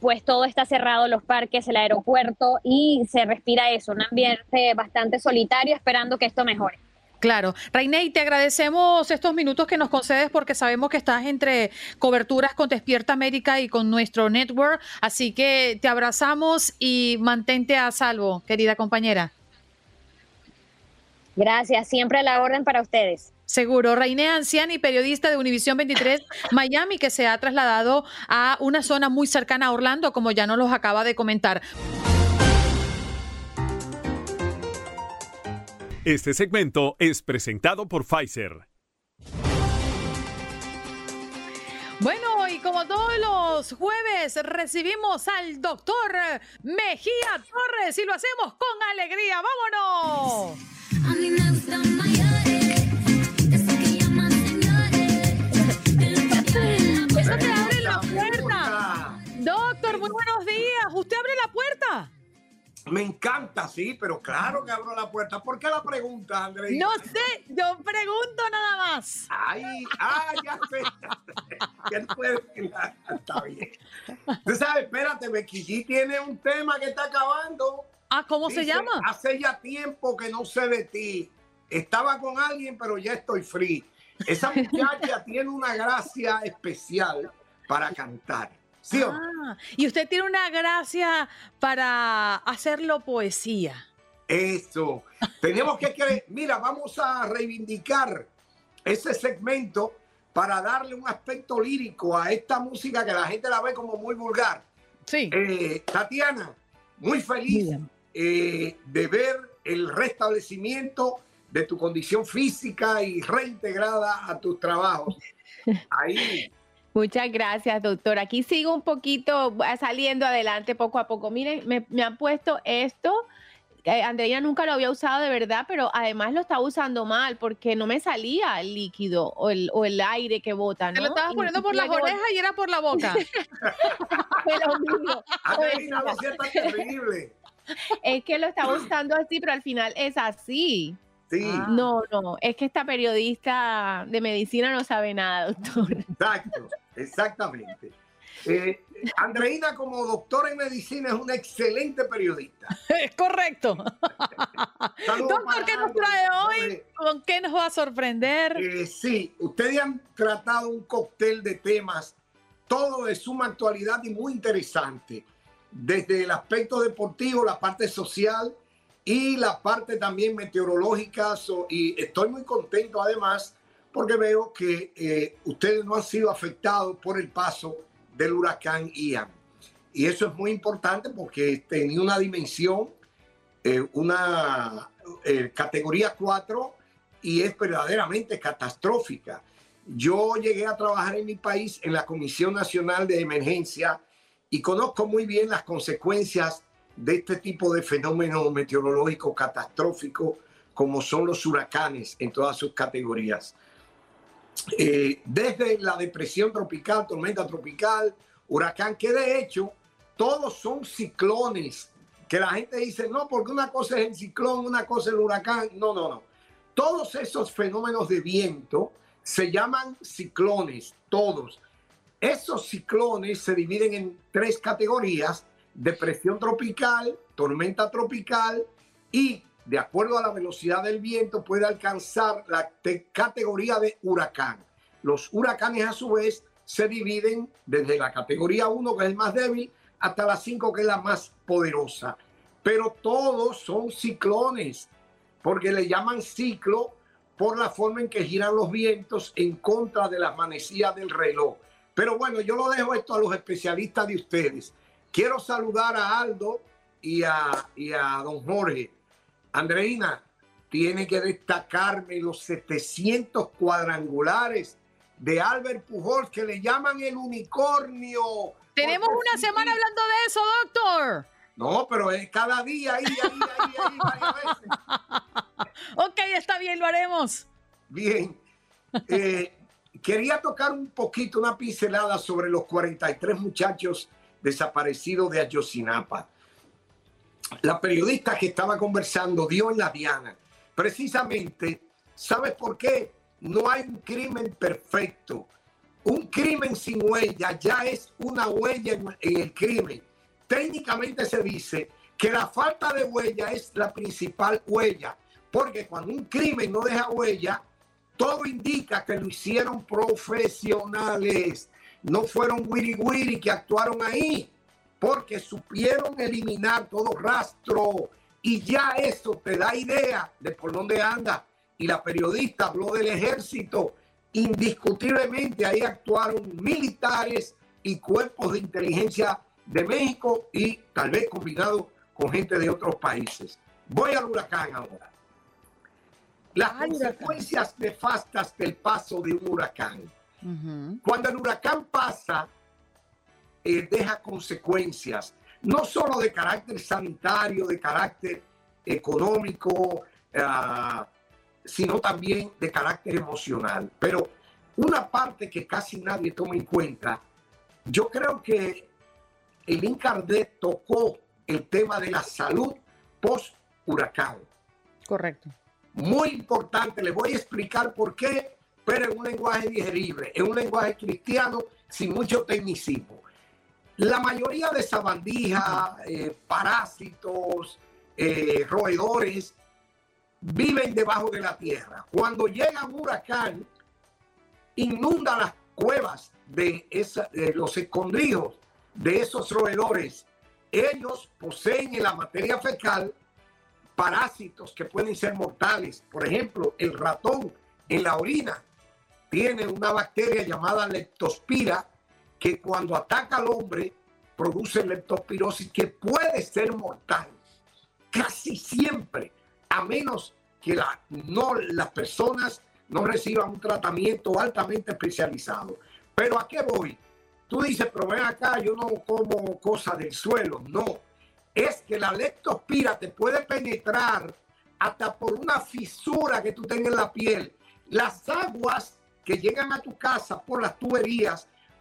S7: pues todo está cerrado, los parques, el aeropuerto y se respira eso, un ambiente bastante solitario esperando que esto mejore.
S1: Claro. Reiney, te agradecemos estos minutos que nos concedes porque sabemos que estás entre coberturas con Despierta América y con nuestro network. Así que te abrazamos y mantente a salvo, querida compañera.
S7: Gracias, siempre a la orden para ustedes.
S1: Seguro. Reiné Anciani, periodista de Univisión 23 Miami, que se ha trasladado a una zona muy cercana a Orlando, como ya nos los acaba de comentar.
S2: Este segmento es presentado por Pfizer.
S1: Bueno, y como todos los jueves recibimos al doctor Mejía Torres y lo hacemos con alegría. ¡Vámonos! A mí me gustan mayores, que llaman Eso te abre la puerta. Doctor, muy buenos días. ¿Usted abre la puerta?
S8: Me encanta, sí, pero claro que abro la puerta. ¿Por qué la pregunta, Andrés?
S1: No sé, yo pregunto nada más.
S8: Ay, ah, ya sé. ¿Quién puede Está bien. Tú sabes, espérate, Becky tiene un tema que está acabando.
S1: Ah, ¿cómo se llama?
S8: Hace ya tiempo que no sé de ti. Estaba con alguien, pero ya estoy free. Esa muchacha tiene una gracia especial para cantar.
S1: Ah, y usted tiene una gracia para hacerlo poesía.
S8: Eso. Tenemos que, que, mira, vamos a reivindicar ese segmento para darle un aspecto lírico a esta música que la gente la ve como muy vulgar.
S1: Sí.
S8: Eh, Tatiana, muy feliz eh, de ver el restablecimiento de tu condición física y reintegrada a tus trabajos. Ahí
S4: Muchas gracias, doctor. Aquí sigo un poquito saliendo adelante poco a poco. Miren, me, han puesto esto. Eh, Andrea nunca lo había usado de verdad, pero además lo estaba usando mal porque no me salía el líquido o el, o el aire que bota. ¿no?
S1: Te lo estabas poniendo por las orejas y era por la boca.
S8: Andreina, terrible.
S4: Es que lo estaba usando así, pero al final es así. Ah. No, no, es que esta periodista de medicina no sabe nada, doctor.
S8: Exacto, exactamente. Eh, Andreina, como doctora en medicina, es una excelente periodista.
S1: Es correcto. Doctor, ¿qué nos trae hoy? ¿Con qué nos va a sorprender?
S8: Eh, sí, ustedes han tratado un cóctel de temas, todo de suma actualidad y muy interesante. Desde el aspecto deportivo, la parte social, y la parte también meteorológica. y estoy muy contento además porque veo que eh, ustedes no han sido afectados por el paso del huracán Ian. Y eso es muy importante porque tenía una dimensión, eh, una eh, categoría 4 y es verdaderamente catastrófica. Yo llegué a trabajar en mi país en la Comisión Nacional de Emergencia y conozco muy bien las consecuencias de este tipo de fenómeno meteorológico catastrófico como son los huracanes en todas sus categorías. Eh, desde la depresión tropical, tormenta tropical, huracán, que de hecho todos son ciclones, que la gente dice, no, porque una cosa es el ciclón, una cosa es el huracán. No, no, no. Todos esos fenómenos de viento se llaman ciclones, todos. Esos ciclones se dividen en tres categorías depresión tropical, tormenta tropical y de acuerdo a la velocidad del viento puede alcanzar la categoría de huracán. Los huracanes a su vez se dividen desde la categoría 1 que es el más débil hasta la 5 que es la más poderosa. Pero todos son ciclones porque le llaman ciclo por la forma en que giran los vientos en contra de las manecillas del reloj. Pero bueno, yo lo dejo esto a los especialistas de ustedes. Quiero saludar a Aldo y a, y a don Jorge. Andreina, tiene que destacarme los 700 cuadrangulares de Albert Pujol que le llaman el unicornio.
S1: Tenemos una semana hablando de eso, doctor.
S8: No, pero es cada día, ahí, ahí, ahí, ahí, varias veces.
S1: ok, está bien, lo haremos.
S8: Bien. Eh, quería tocar un poquito, una pincelada sobre los 43 muchachos desaparecido de Ayotzinapa. La periodista que estaba conversando dio en la diana. Precisamente, ¿sabes por qué? No hay un crimen perfecto. Un crimen sin huella ya es una huella en, el crimen. Técnicamente se dice que la falta de huella es la principal huella, porque cuando un crimen no deja huella, todo indica que lo hicieron profesionales no fueron wiri wiri que actuaron ahí, porque supieron eliminar todo rastro y ya eso te da idea de por dónde anda. Y la periodista habló del ejército. Indiscutiblemente ahí actuaron militares y cuerpos de inteligencia de México y tal vez combinado con gente de otros países. Voy al huracán ahora. Las consecuencias nefastas del paso de un huracán cuando el huracán pasa, eh, deja consecuencias, no solo de carácter sanitario, de carácter económico, ah, sino también de carácter emocional. Pero una parte que casi nadie toma en cuenta, yo creo que el Incardet tocó el tema de la salud post-huracán.
S1: Correcto.
S8: Muy importante, les voy a explicar por qué, pero en un lenguaje digerible, en un lenguaje cristiano sin mucho tecnicismo. La mayoría de sabandijas, eh, parásitos, eh, roedores, viven debajo de la tierra. Cuando llega un huracán, inunda las cuevas de, los escondrijos de esos roedores. Ellos poseen en la materia fecal parásitos que pueden ser mortales. Por ejemplo, el ratón en la orina tiene una bacteria llamada leptospira que cuando ataca al hombre produce leptospirosis que puede ser mortal. Casi siempre, a menos que la, no, las personas no reciban un tratamiento altamente especializado. Pero ¿a qué voy? Tú dices, pero ven acá, yo no como cosas del suelo. No, es que la leptospira te puede penetrar hasta por una fisura que tú tengas en la piel. Las aguas que llegan a tu casa por las tuberías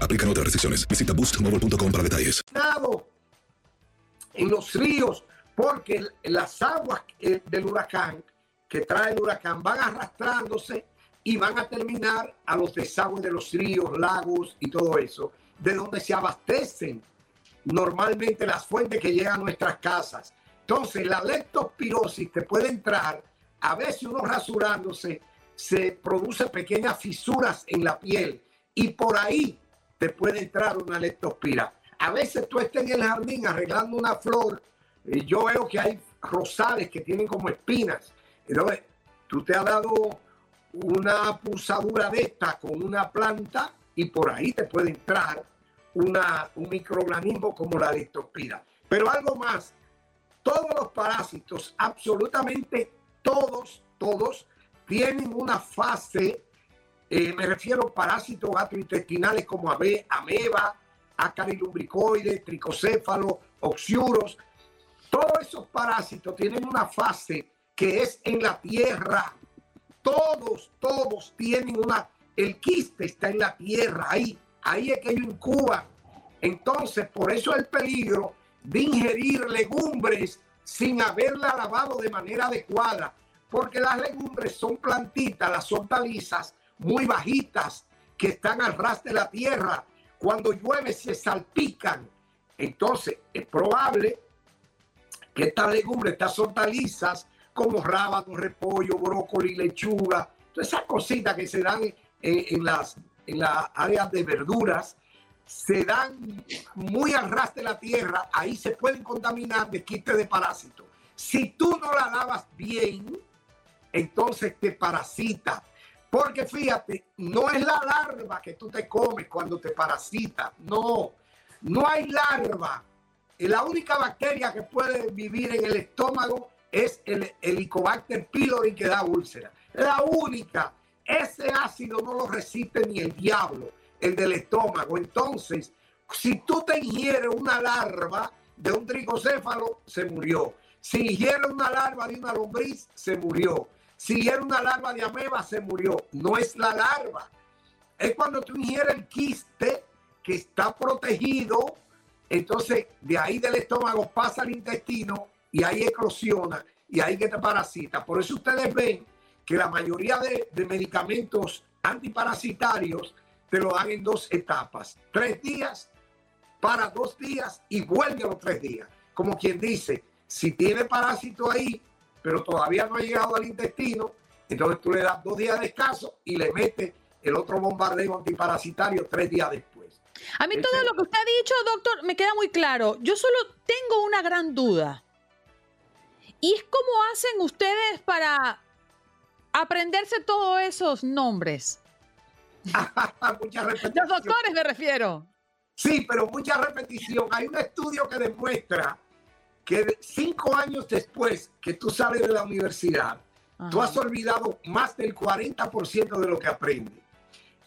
S9: Aplican otras restricciones. Visita boostmobile.com para detalles.
S8: En los ríos, porque las aguas eh, del huracán que trae el huracán van arrastrándose y van a terminar a los desagües de los ríos, lagos y todo eso, de donde se abastecen normalmente las fuentes que llegan a nuestras casas. Entonces, la leptospirosis te puede entrar, a veces uno rasurándose, se produce pequeñas fisuras en la piel y por ahí te puede entrar una leptospira. A veces tú estás en el jardín arreglando una flor y yo veo que hay rosales que tienen como espinas. Entonces, tú te has dado una pulsadura de esta con una planta y por ahí te puede entrar una, un microorganismo como la leptospira. Pero algo más, todos los parásitos, absolutamente todos, todos, tienen una fase eh, me refiero a parásitos gastrointestinales como ameba, acarilumbricoides, tricocéfalo, oxiuros. Todos esos parásitos tienen una fase que es en la tierra. Todos, todos tienen una... El quiste está en la tierra, ahí, ahí es que ellos incuban. Entonces, por eso el peligro de ingerir legumbres sin haberla lavado de manera adecuada, porque las legumbres son plantitas, las hortalizas, muy bajitas que están al ras de la tierra. Cuando llueve se salpican. Entonces es probable que estas legumbres, estas hortalizas como rábano, repollo, brócoli, lechuga, todas esas cositas que se dan en, las, en las áreas de verduras, se dan muy al ras de la tierra, ahí se pueden contaminar de quiste de parásitos. Si tú no la lavas bien, entonces te parasita porque fíjate, no es la larva que tú te comes cuando te parasitas. No, no hay larva. La única bacteria que puede vivir en el estómago es el Helicobacter pylori que da úlcera. La única. Ese ácido no lo resiste ni el diablo, el del estómago. Entonces, si tú te ingieres una larva de un tricocéfalo, se murió. Si ingieres una larva de una lombriz, se murió. Si era una larva de ameba, se murió. No es la larva. Es cuando tú ingieres el quiste que está protegido. Entonces, de ahí del estómago pasa al intestino y ahí eclosiona y ahí que te parasita. Por eso ustedes ven que la mayoría de, medicamentos antiparasitarios te lo dan en dos etapas. Tres días para dos días y vuelve a los tres días. Como quien dice, si tiene parásito ahí, pero todavía no ha llegado al intestino, entonces tú le das dos días de descanso y le metes el otro bombardeo antiparasitario tres días después.
S1: A mí todo lo que usted ha dicho, doctor, me queda muy claro. Yo solo tengo una gran duda. ¿Y es cómo hacen ustedes para aprenderse todos esos nombres? Los doctores me refiero.
S8: Sí, pero mucha repetición. Hay un estudio que demuestra que cinco años después que tú sales de la universidad, tú has olvidado más del 40% de lo que aprendes.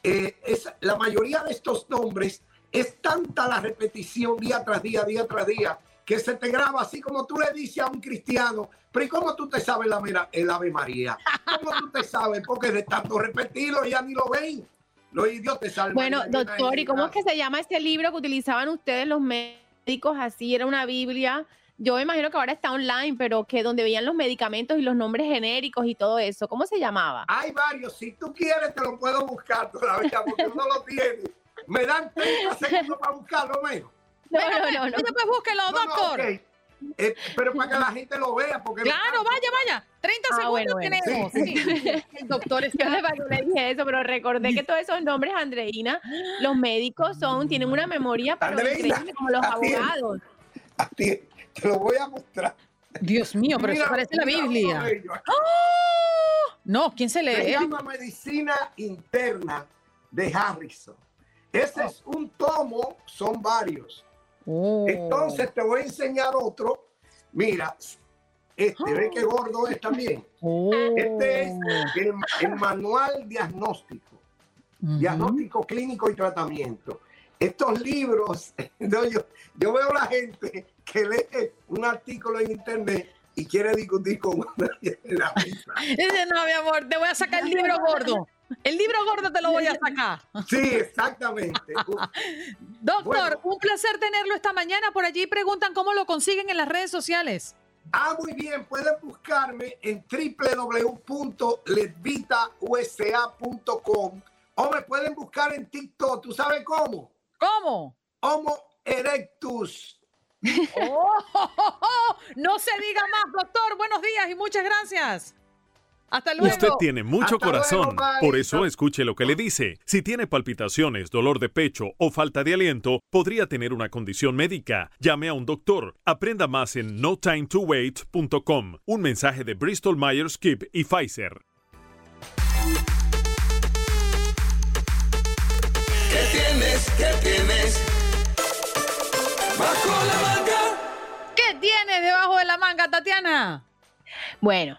S8: Eh, es, la mayoría de estos nombres es tanta la repetición día tras día, día tras día, que se te graba así como tú le dices a un cristiano, pero ¿y cómo tú te sabes la, el Ave María? ¿Cómo tú te sabes? Porque de tanto repetirlo ya ni lo ven. Los idiotas salvan.
S4: Bueno, doctor, ¿y cómo es que se llama este libro que utilizaban ustedes los médicos así? Era una Biblia yo me imagino que ahora está online, pero que donde veían los medicamentos y los nombres genéricos y todo eso, ¿cómo se llamaba?
S8: Hay varios, si tú quieres te lo puedo buscar todavía, porque no lo tiene. Me dan 30 segundos para buscarlo menos.
S1: No, no, no, no. Después búsquelo, doctor.
S8: Eh, pero para que la gente lo vea. Porque
S1: claro, vaya, vaya. 30 ah, segundos tenemos. Sí.
S4: El doctor es que le dije eso, pero recordé que todos esos nombres, Andreina, los médicos son, tienen una memoria pero increíble, como los abogados.
S8: Te lo voy a mostrar.
S1: Dios mío, pero eso parece la Biblia. ¡Oh! No, ¿quién se lee?
S8: Se llama Medicina Interna de Harrison. Ese es un tomo, son varios. Oh. Entonces te voy a enseñar otro. Mira, este, ve que gordo es también. Oh. Este es el, manual diagnóstico. Diagnóstico clínico y tratamiento. Estos libros, yo, yo veo a la gente que lee un artículo en internet y quiere discutir con una Dice,
S1: no, mi amor, te voy a sacar el libro gordo. El libro gordo te lo voy a sacar.
S8: Sí, exactamente.
S1: Doctor, un placer tenerlo esta mañana. Por allí preguntan cómo lo consiguen en las redes sociales.
S8: Ah, muy bien. Pueden buscarme en www.levitausa.com o me pueden buscar en TikTok. ¿Tú sabes cómo?
S1: ¿Cómo?
S8: Homo erectus.
S1: Oh, no se diga más, doctor. Buenos días y muchas gracias. Hasta luego.
S2: Usted tiene mucho corazón, por eso escuche lo que le dice. Si tiene palpitaciones, dolor de pecho o falta de aliento, podría tener una condición médica. Llame a un doctor. Aprenda más en notimetowait.com. Un mensaje de Bristol Myers Squibb y Pfizer.
S10: Tienes? ¿Qué tienes? Bajo la manga.
S1: ¿Qué tienes debajo de la manga, Tatiana?
S4: Bueno,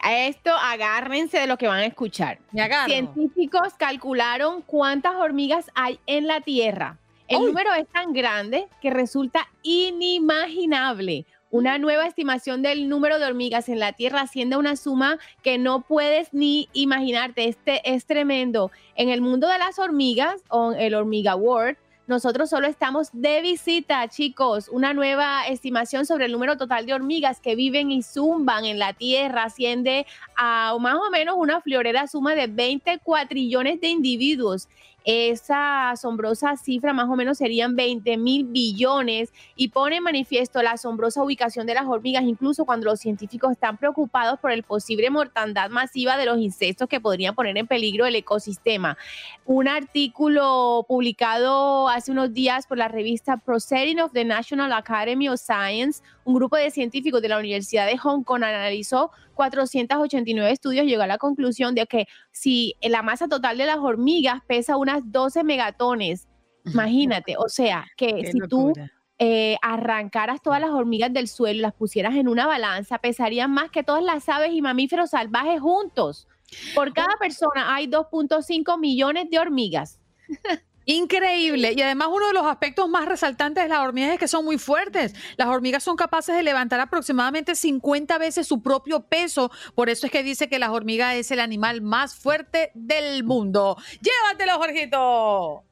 S4: a esto agárrense de lo que van a escuchar. Científicos calcularon cuántas hormigas hay en la Tierra. El número es tan grande que resulta inimaginable. Una nueva estimación del número de hormigas en la Tierra asciende a una suma que no puedes ni imaginarte. Este es tremendo. En el mundo de las hormigas, o el Hormiga World, nosotros solo estamos de visita, chicos. Una nueva estimación sobre el número total de hormigas que viven y zumban en la Tierra asciende a más o menos una florera suma de 20 cuatrillones de individuos esa asombrosa cifra más o menos serían 20 mil billones y pone en manifiesto la asombrosa ubicación de las hormigas, incluso cuando los científicos están preocupados por el posible mortandad masiva de los insectos que podrían poner en peligro el ecosistema. Un artículo publicado hace unos días por la revista Proceeding of the National Academy of Science, un grupo de científicos de la Universidad de Hong Kong analizó 489 estudios, llegó a la conclusión de que si la masa total de las hormigas pesa unas 12 megatones, imagínate, o sea, que si tú eh, arrancaras todas las hormigas del suelo y las pusieras en una balanza, pesarían más que todas las aves y mamíferos salvajes juntos. Por cada persona hay 2.5 millones de hormigas.
S1: Increíble. Y además uno de los aspectos más resaltantes de las hormigas es que son muy fuertes. Las hormigas son capaces de levantar aproximadamente 50 veces su propio peso. Por eso es que dice que las hormigas es el animal más fuerte del mundo. Llévatelo, Jorgito.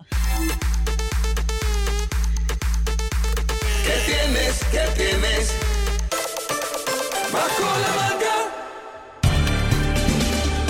S10: ¿Qué tienes? ¿Qué tienes? Bajo la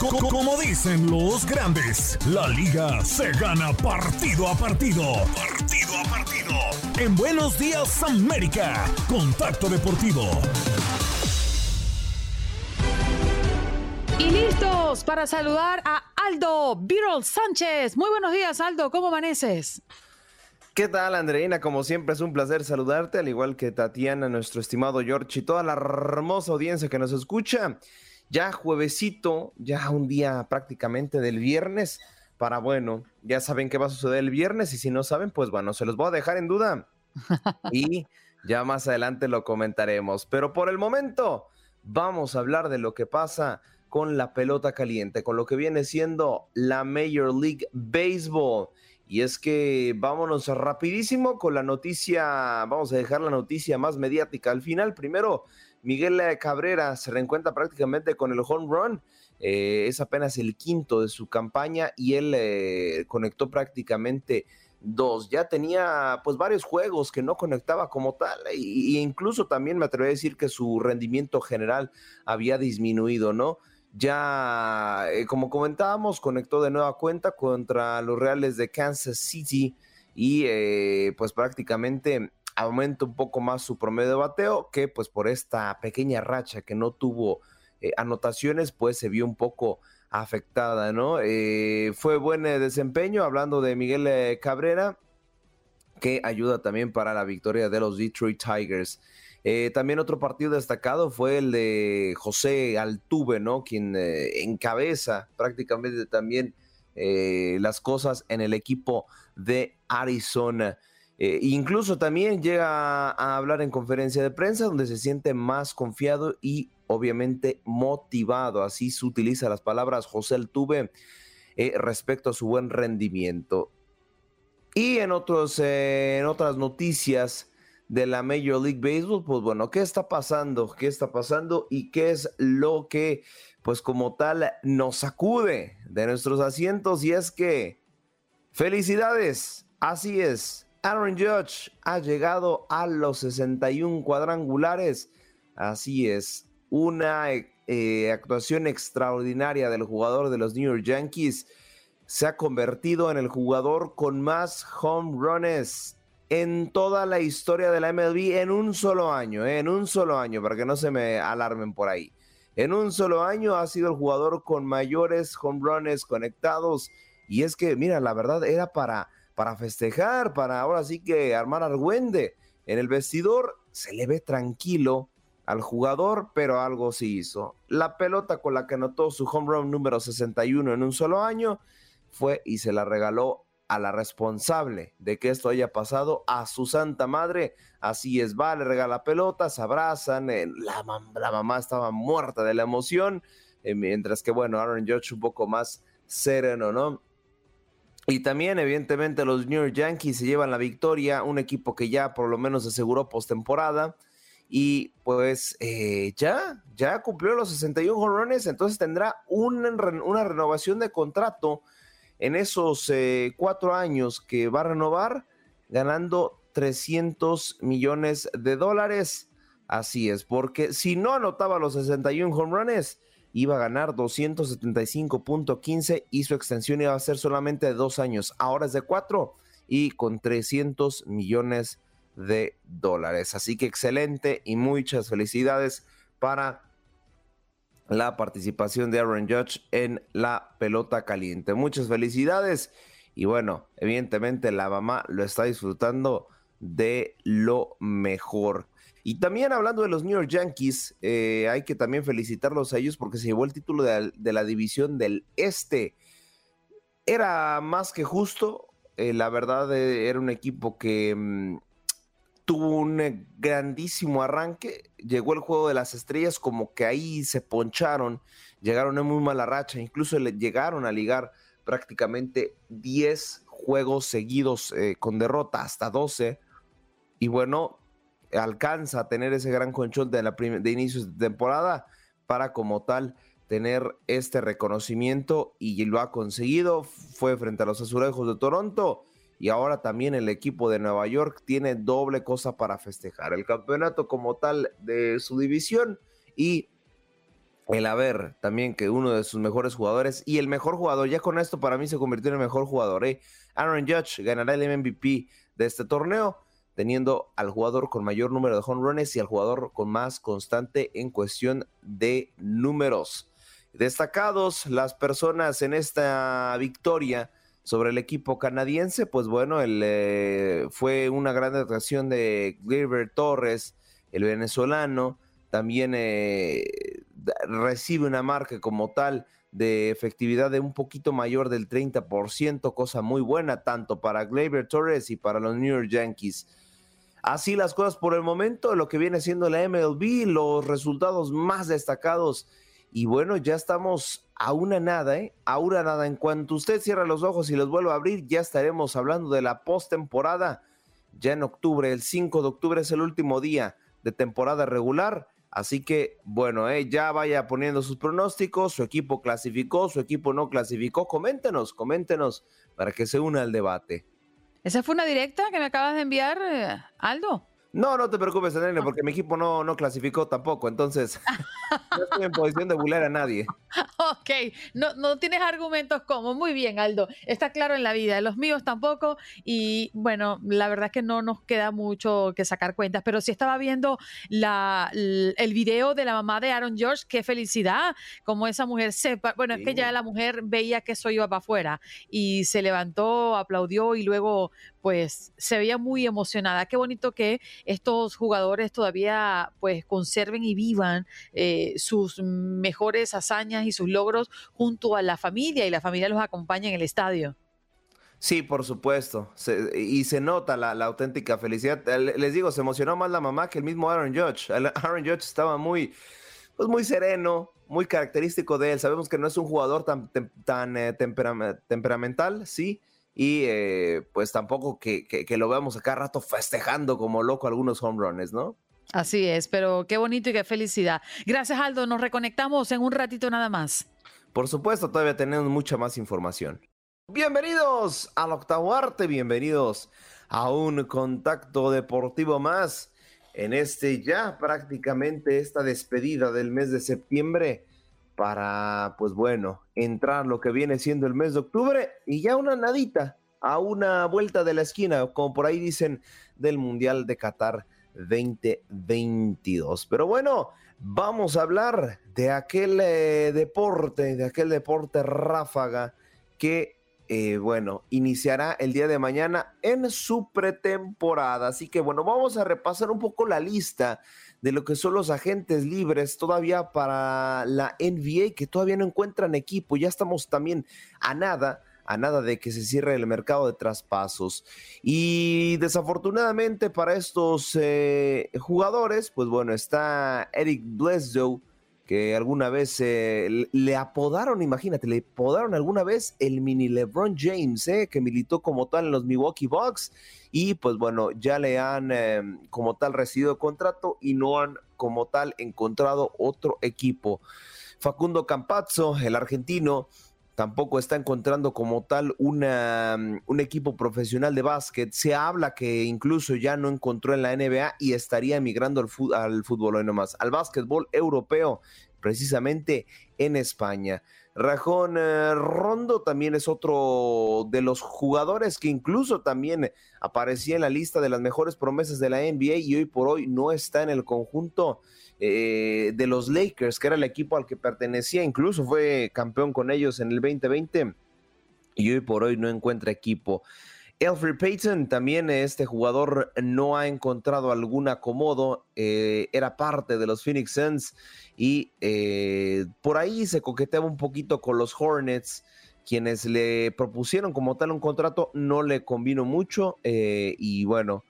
S2: Como dicen los grandes, la liga se gana partido a partido. Partido a partido. En Buenos Días América, Contacto Deportivo.
S1: Y listos para saludar a Aldo Birol Sánchez. Muy buenos días, Aldo. ¿Cómo amaneces?
S3: ¿Qué tal, Andreina? Como siempre es un placer saludarte, al igual que Tatiana, nuestro estimado George y toda la hermosa audiencia que nos escucha. Ya juevesito, ya un día prácticamente del viernes, para bueno, ya saben qué va a suceder el viernes y si no saben, pues bueno, se los voy a dejar en duda. y ya más adelante lo comentaremos. Pero por el momento, vamos a hablar de lo que pasa con la pelota caliente, con lo que viene siendo la Major League Baseball. Y es que vámonos rapidísimo con la noticia, vamos a dejar la noticia más mediática al final. Primero, Miguel Cabrera se reencuentra prácticamente con el home run. Eh, es apenas el quinto de su campaña y él eh, conectó prácticamente dos. Ya tenía pues varios juegos que no conectaba como tal e incluso también me atrevo a decir que su rendimiento general había disminuido, ¿no? Ya, eh, como comentábamos, conectó de nueva cuenta contra los Reales de Kansas City y pues prácticamente aumenta un poco más su promedio de bateo que pues por esta pequeña racha que no tuvo eh, anotaciones pues se vio un poco afectada, ¿no? fue buen desempeño hablando de Miguel Cabrera que ayuda también para la victoria de los Detroit Tigers. Eh, también otro partido destacado fue el de José Altuve, ¿no? Quien eh, encabeza prácticamente también eh, las cosas en el equipo de Arizona. Incluso también llega a hablar en conferencia de prensa donde se siente más confiado y obviamente motivado. Así se utiliza las palabras José Altuve respecto a su buen rendimiento. Y en, otros, en otras noticias, de la Major League Baseball, pues bueno, ¿qué está pasando? ¿Qué está pasando? ¿Y qué es lo que, pues como tal, nos sacude de nuestros asientos? Y es que, felicidades, así es, Aaron Judge ha llegado a los 61 cuadrangulares, así es, una eh, actuación extraordinaria del jugador de los New York Yankees. Se ha convertido en el jugador con más home runs en toda la historia de la MLB en un solo año, ¿eh? en un solo año, para que no se me alarmen por ahí. En un solo año ha sido el jugador con mayores home runs conectados. Y es que, mira, la verdad era para, para festejar, para ahora sí que armar argüende. En el vestidor se le ve tranquilo al jugador, pero algo sí hizo. La pelota con la que anotó su home run número 61 en un solo año fue y se la regaló a la responsable de que esto haya pasado, a su santa madre. Así es, va, le regala pelota, se abrazan, eh, la, la, mamá estaba muerta de la emoción, eh, mientras que, bueno, Aaron Judge un poco más sereno, ¿no? Y también, evidentemente, los New York Yankees se llevan la victoria, un equipo que ya por lo menos aseguró postemporada. Y pues eh, ya, ya cumplió los 61 jorrones, entonces tendrá una, renovación de contrato en esos eh, cuatro años que va a renovar, ganando 300 millones de dólares. Así es, porque si no anotaba los 61 home runs, iba a ganar 275.15 y su extensión iba a ser solamente de dos años. Ahora es de cuatro y con 300 millones de dólares. Así que excelente y muchas felicidades para la participación de Aaron Judge en la pelota caliente. Muchas felicidades y bueno, evidentemente la mamá lo está disfrutando de lo mejor. Y también hablando de los New York Yankees, eh, hay que también felicitarlos a ellos porque se llevó el título de, la división del Este. Era más que justo, eh, la verdad eh, era un equipo que mm, tuvo un grandísimo arranque, llegó el juego de las estrellas, como que ahí se poncharon, llegaron en muy mala racha, incluso le llegaron a ligar prácticamente 10 juegos seguidos con derrota, hasta 12, y bueno, alcanza a tener ese gran control de, la de inicios de temporada para como tal tener este reconocimiento y lo ha conseguido, fue frente a los Azulejos de Toronto, y ahora también el equipo de Nueva York tiene doble cosa para festejar, el campeonato como tal de su división y el haber también que uno de sus mejores jugadores y el mejor jugador, ya con esto para mí se convirtió en el mejor jugador, ¿eh? Aaron Judge ganará el MVP de este torneo, teniendo al jugador con mayor número de home runs y al jugador con más constante en cuestión de números. Destacados las personas en esta victoria sobre el equipo canadiense, pues bueno, el, eh, fue una gran actuación de Gleyber Torres, el venezolano, también eh, recibe una marca como tal de efectividad de un poquito mayor del 30%, cosa muy buena tanto para Gleyber Torres y para los New York Yankees. Así las cosas por el momento, lo que viene siendo la MLB, los resultados más destacados. Y bueno, ya estamos a una nada, ¿eh? A una nada. En cuanto usted cierra los ojos y los vuelva a abrir, ya estaremos hablando de la postemporada. Ya en octubre, el 5 de octubre es el último día de temporada regular. Así que, bueno, eh, ya vaya poniendo sus pronósticos, su equipo clasificó, su equipo no clasificó. Coméntenos, coméntenos para que se una al debate.
S1: ¿Esa fue una directa que me acabas de enviar, eh, Aldo?
S3: No, no te preocupes, Nene, porque mi equipo no, no clasificó tampoco, entonces no estoy en posición de bular a nadie.
S1: Ok, no, no tienes argumentos como. Muy bien, Aldo, está claro en la vida, los míos tampoco, y bueno, la verdad es que no nos queda mucho que sacar cuentas, pero sí estaba viendo la, el video de la mamá de Aaron George, qué felicidad, como esa mujer sepa, bueno, es que ya la mujer veía que eso iba para afuera y se levantó, aplaudió y luego pues se veía muy emocionada. Qué bonito que estos jugadores todavía pues conserven y vivan eh, sus mejores hazañas y sus logros junto a la familia y la familia los acompaña en el estadio.
S3: Sí, por supuesto. y se nota la, auténtica felicidad. Les digo, se emocionó más la mamá que el mismo Aaron Judge. Aaron Judge estaba muy, pues muy sereno, muy característico de él. Sabemos que no es un jugador tan, tan eh, temperamental, sí, y eh, pues tampoco que, que, lo veamos acá rato festejando como loco algunos home runs, ¿no?
S1: Así es, pero qué bonito y qué felicidad. Gracias, Aldo. Nos reconectamos en un ratito nada más.
S3: Por supuesto, todavía tenemos mucha más información. Bienvenidos al octavo arte, bienvenidos a un contacto deportivo más en este ya prácticamente esta despedida del mes de septiembre para, pues bueno, entrar lo que viene siendo el mes de octubre y ya una nadita, a una vuelta de la esquina, como por ahí dicen, del Mundial de Qatar 2022. Pero bueno, vamos a hablar de aquel eh, deporte, de aquel deporte ráfaga que, eh, bueno, iniciará el día de mañana en su pretemporada. Así que bueno, vamos a repasar un poco la lista de lo que son los agentes libres todavía para la NBA, que todavía no encuentran equipo. Ya estamos también a nada a nada de que se cierre el mercado de traspasos. Y desafortunadamente para estos eh, jugadores, pues bueno, está Eric Bledsoe, que alguna vez eh, le apodaron, imagínate, le apodaron alguna vez el mini LeBron James, eh, que militó como tal en los Milwaukee Bucks y pues bueno, ya le han em, como tal recibido contrato y no han como tal encontrado otro equipo. Facundo Campazzo, el argentino, tampoco está encontrando como tal una, un equipo profesional de básquet. Se habla que incluso ya no encontró en la NBA y estaría emigrando al, fútbol, al fútbol hoy nomás, al básquetbol europeo, precisamente en España. Rajón eh, Rondo también es otro de los jugadores que incluso también aparecía en la lista de las mejores promesas de la NBA y hoy por hoy no está en el conjunto eh, de los Lakers, que era el equipo al que pertenecía, incluso fue campeón con ellos en el 2020 y hoy por hoy no encuentra equipo. Alfred Payton, también este jugador no ha encontrado algún acomodo, eh, era parte de los Phoenix Suns y eh, por ahí se coqueteaba un poquito con los Hornets, quienes le propusieron como tal un contrato, no le convino mucho y bueno,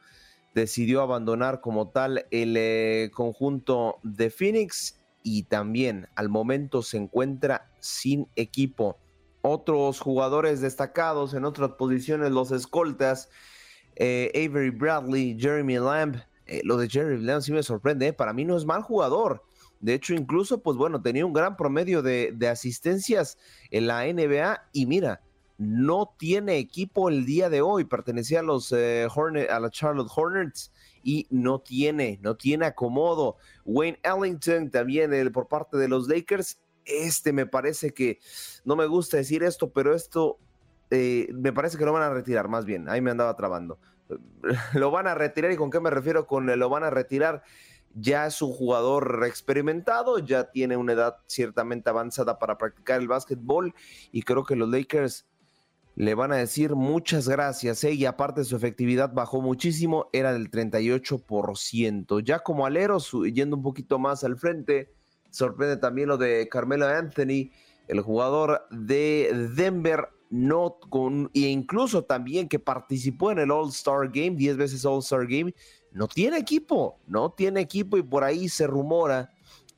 S3: decidió abandonar como tal el eh, conjunto de Phoenix y también al momento se encuentra sin equipo. Otros jugadores destacados en otras posiciones, los escoltas, eh, Avery Bradley, Jeremy Lamb. Eh, lo de Jeremy Lamb sí me sorprende, para mí no es mal jugador. De hecho, incluso, pues bueno, tenía un gran promedio de, de asistencias en la NBA y mira, no tiene equipo el día de hoy, pertenecía a los eh, a la Charlotte Hornets y no tiene, no tiene acomodo. Wayne Ellington también el, por parte de los Lakers, este me parece que, no me gusta decir esto, pero esto eh, me parece que lo van a retirar, más bien, ahí me andaba trabando. lo van a retirar y con qué me refiero con lo van a retirar. Ya es un jugador experimentado, ya tiene una edad ciertamente avanzada para practicar el básquetbol y creo que los Lakers le van a decir muchas gracias, ¿eh? y aparte su efectividad bajó muchísimo, era del 38%. Ya como alero, yendo un poquito más al frente, sorprende también lo de Carmelo Anthony, el jugador de Denver, no con, e incluso también que participó en el All-Star Game, 10 veces All-Star Game, no tiene equipo, no tiene equipo y por ahí se rumora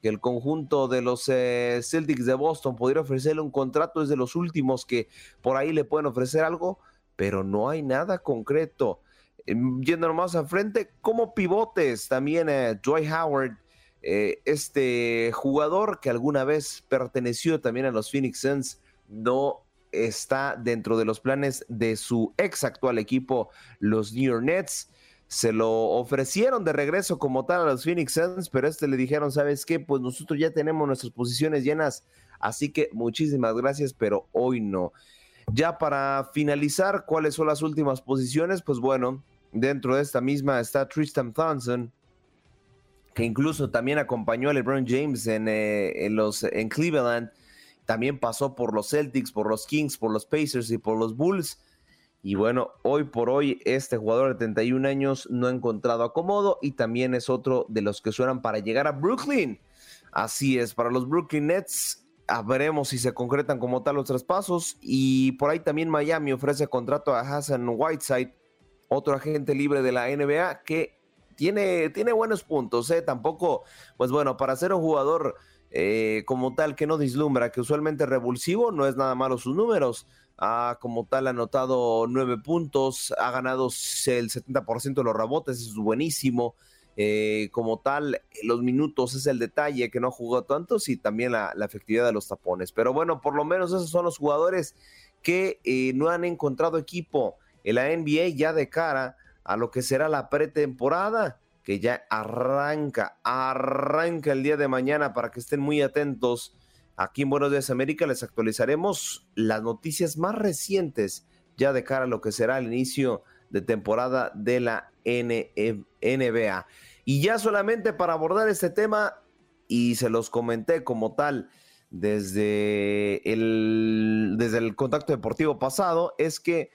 S3: que el conjunto de los eh, Celtics de Boston podría ofrecerle un contrato, es de los últimos que por ahí le pueden ofrecer algo, pero no hay nada concreto. Em, yendo más al frente, como pivotes, también eh, Dwight Howard, eh, este jugador que alguna vez perteneció también a los Phoenix Suns, no está dentro de los planes de su ex actual equipo, los New York Nets se lo ofrecieron de regreso como tal a los Phoenix Suns, pero este le dijeron, ¿sabes qué? Pues nosotros ya tenemos nuestras posiciones llenas, así que muchísimas gracias, pero hoy no. Ya para finalizar, ¿cuáles son las últimas posiciones? Pues bueno, dentro de esta misma está Tristan Thompson, que incluso también acompañó a LeBron James en, eh, en, los, en Cleveland, también pasó por los Celtics, por los Kings, por los Pacers y por los Bulls y bueno, hoy por hoy este jugador de 31 años no ha encontrado acomodo y también es otro de los que suenan para llegar a Brooklyn. Así es, para los Brooklyn Nets veremos si se concretan como tal los traspasos y por ahí también Miami ofrece contrato a Hassan Whiteside, otro agente libre de la NBA que tiene, tiene buenos puntos, ¿eh? tampoco, pues bueno, para ser un jugador eh, como tal que no dislumbra, que usualmente revulsivo, no es nada malo sus números ha como tal anotado nueve puntos, ha ganado el 70% de los rebotes, es buenísimo. Eh, como tal, los minutos es el detalle que no jugó tantos y también la, efectividad de los tapones. Pero bueno, por lo menos esos son los jugadores que eh, no han encontrado equipo en la NBA ya de cara a lo que será la pretemporada, que ya arranca, arranca el día de mañana para que estén muy atentos Aquí en Buenos Días América les actualizaremos las noticias más recientes ya de cara a lo que será el inicio de temporada de la NBA. Y ya solamente para abordar este tema, y se los comenté como tal desde el, desde el contacto deportivo pasado, es que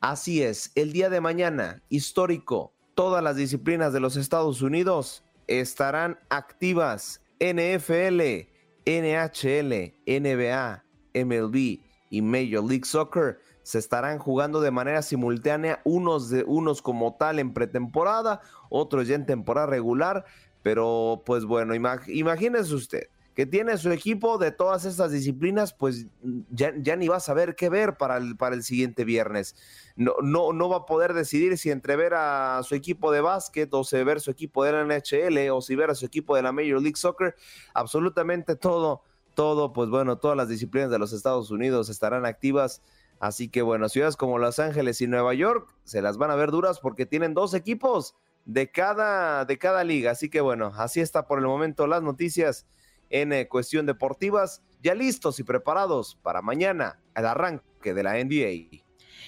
S3: así es, el día de mañana, histórico, todas las disciplinas de los Estados Unidos estarán activas. NFL, NHL, NBA, MLB y Major League Soccer se estarán jugando de manera simultánea, unos de unos como tal en pretemporada, otros ya en temporada regular, pero pues bueno, imagínese usted que tiene su equipo de todas estas disciplinas, pues ya, ya, ni va a saber qué ver para el, para el siguiente viernes. No, no, no va a poder decidir si entre ver a su equipo de básquet o si ver su equipo de la NHL o si ver a su equipo de la Major League Soccer. Absolutamente todo, todo, pues bueno, todas las disciplinas de los Estados Unidos estarán activas. Así que bueno, ciudades como Los Ángeles y Nueva York se las van a ver duras porque tienen dos equipos de cada, de cada liga. Así que bueno, así está por el momento las noticias en eh, cuestión deportivas, ya listos y preparados para mañana, el arranque de la NBA.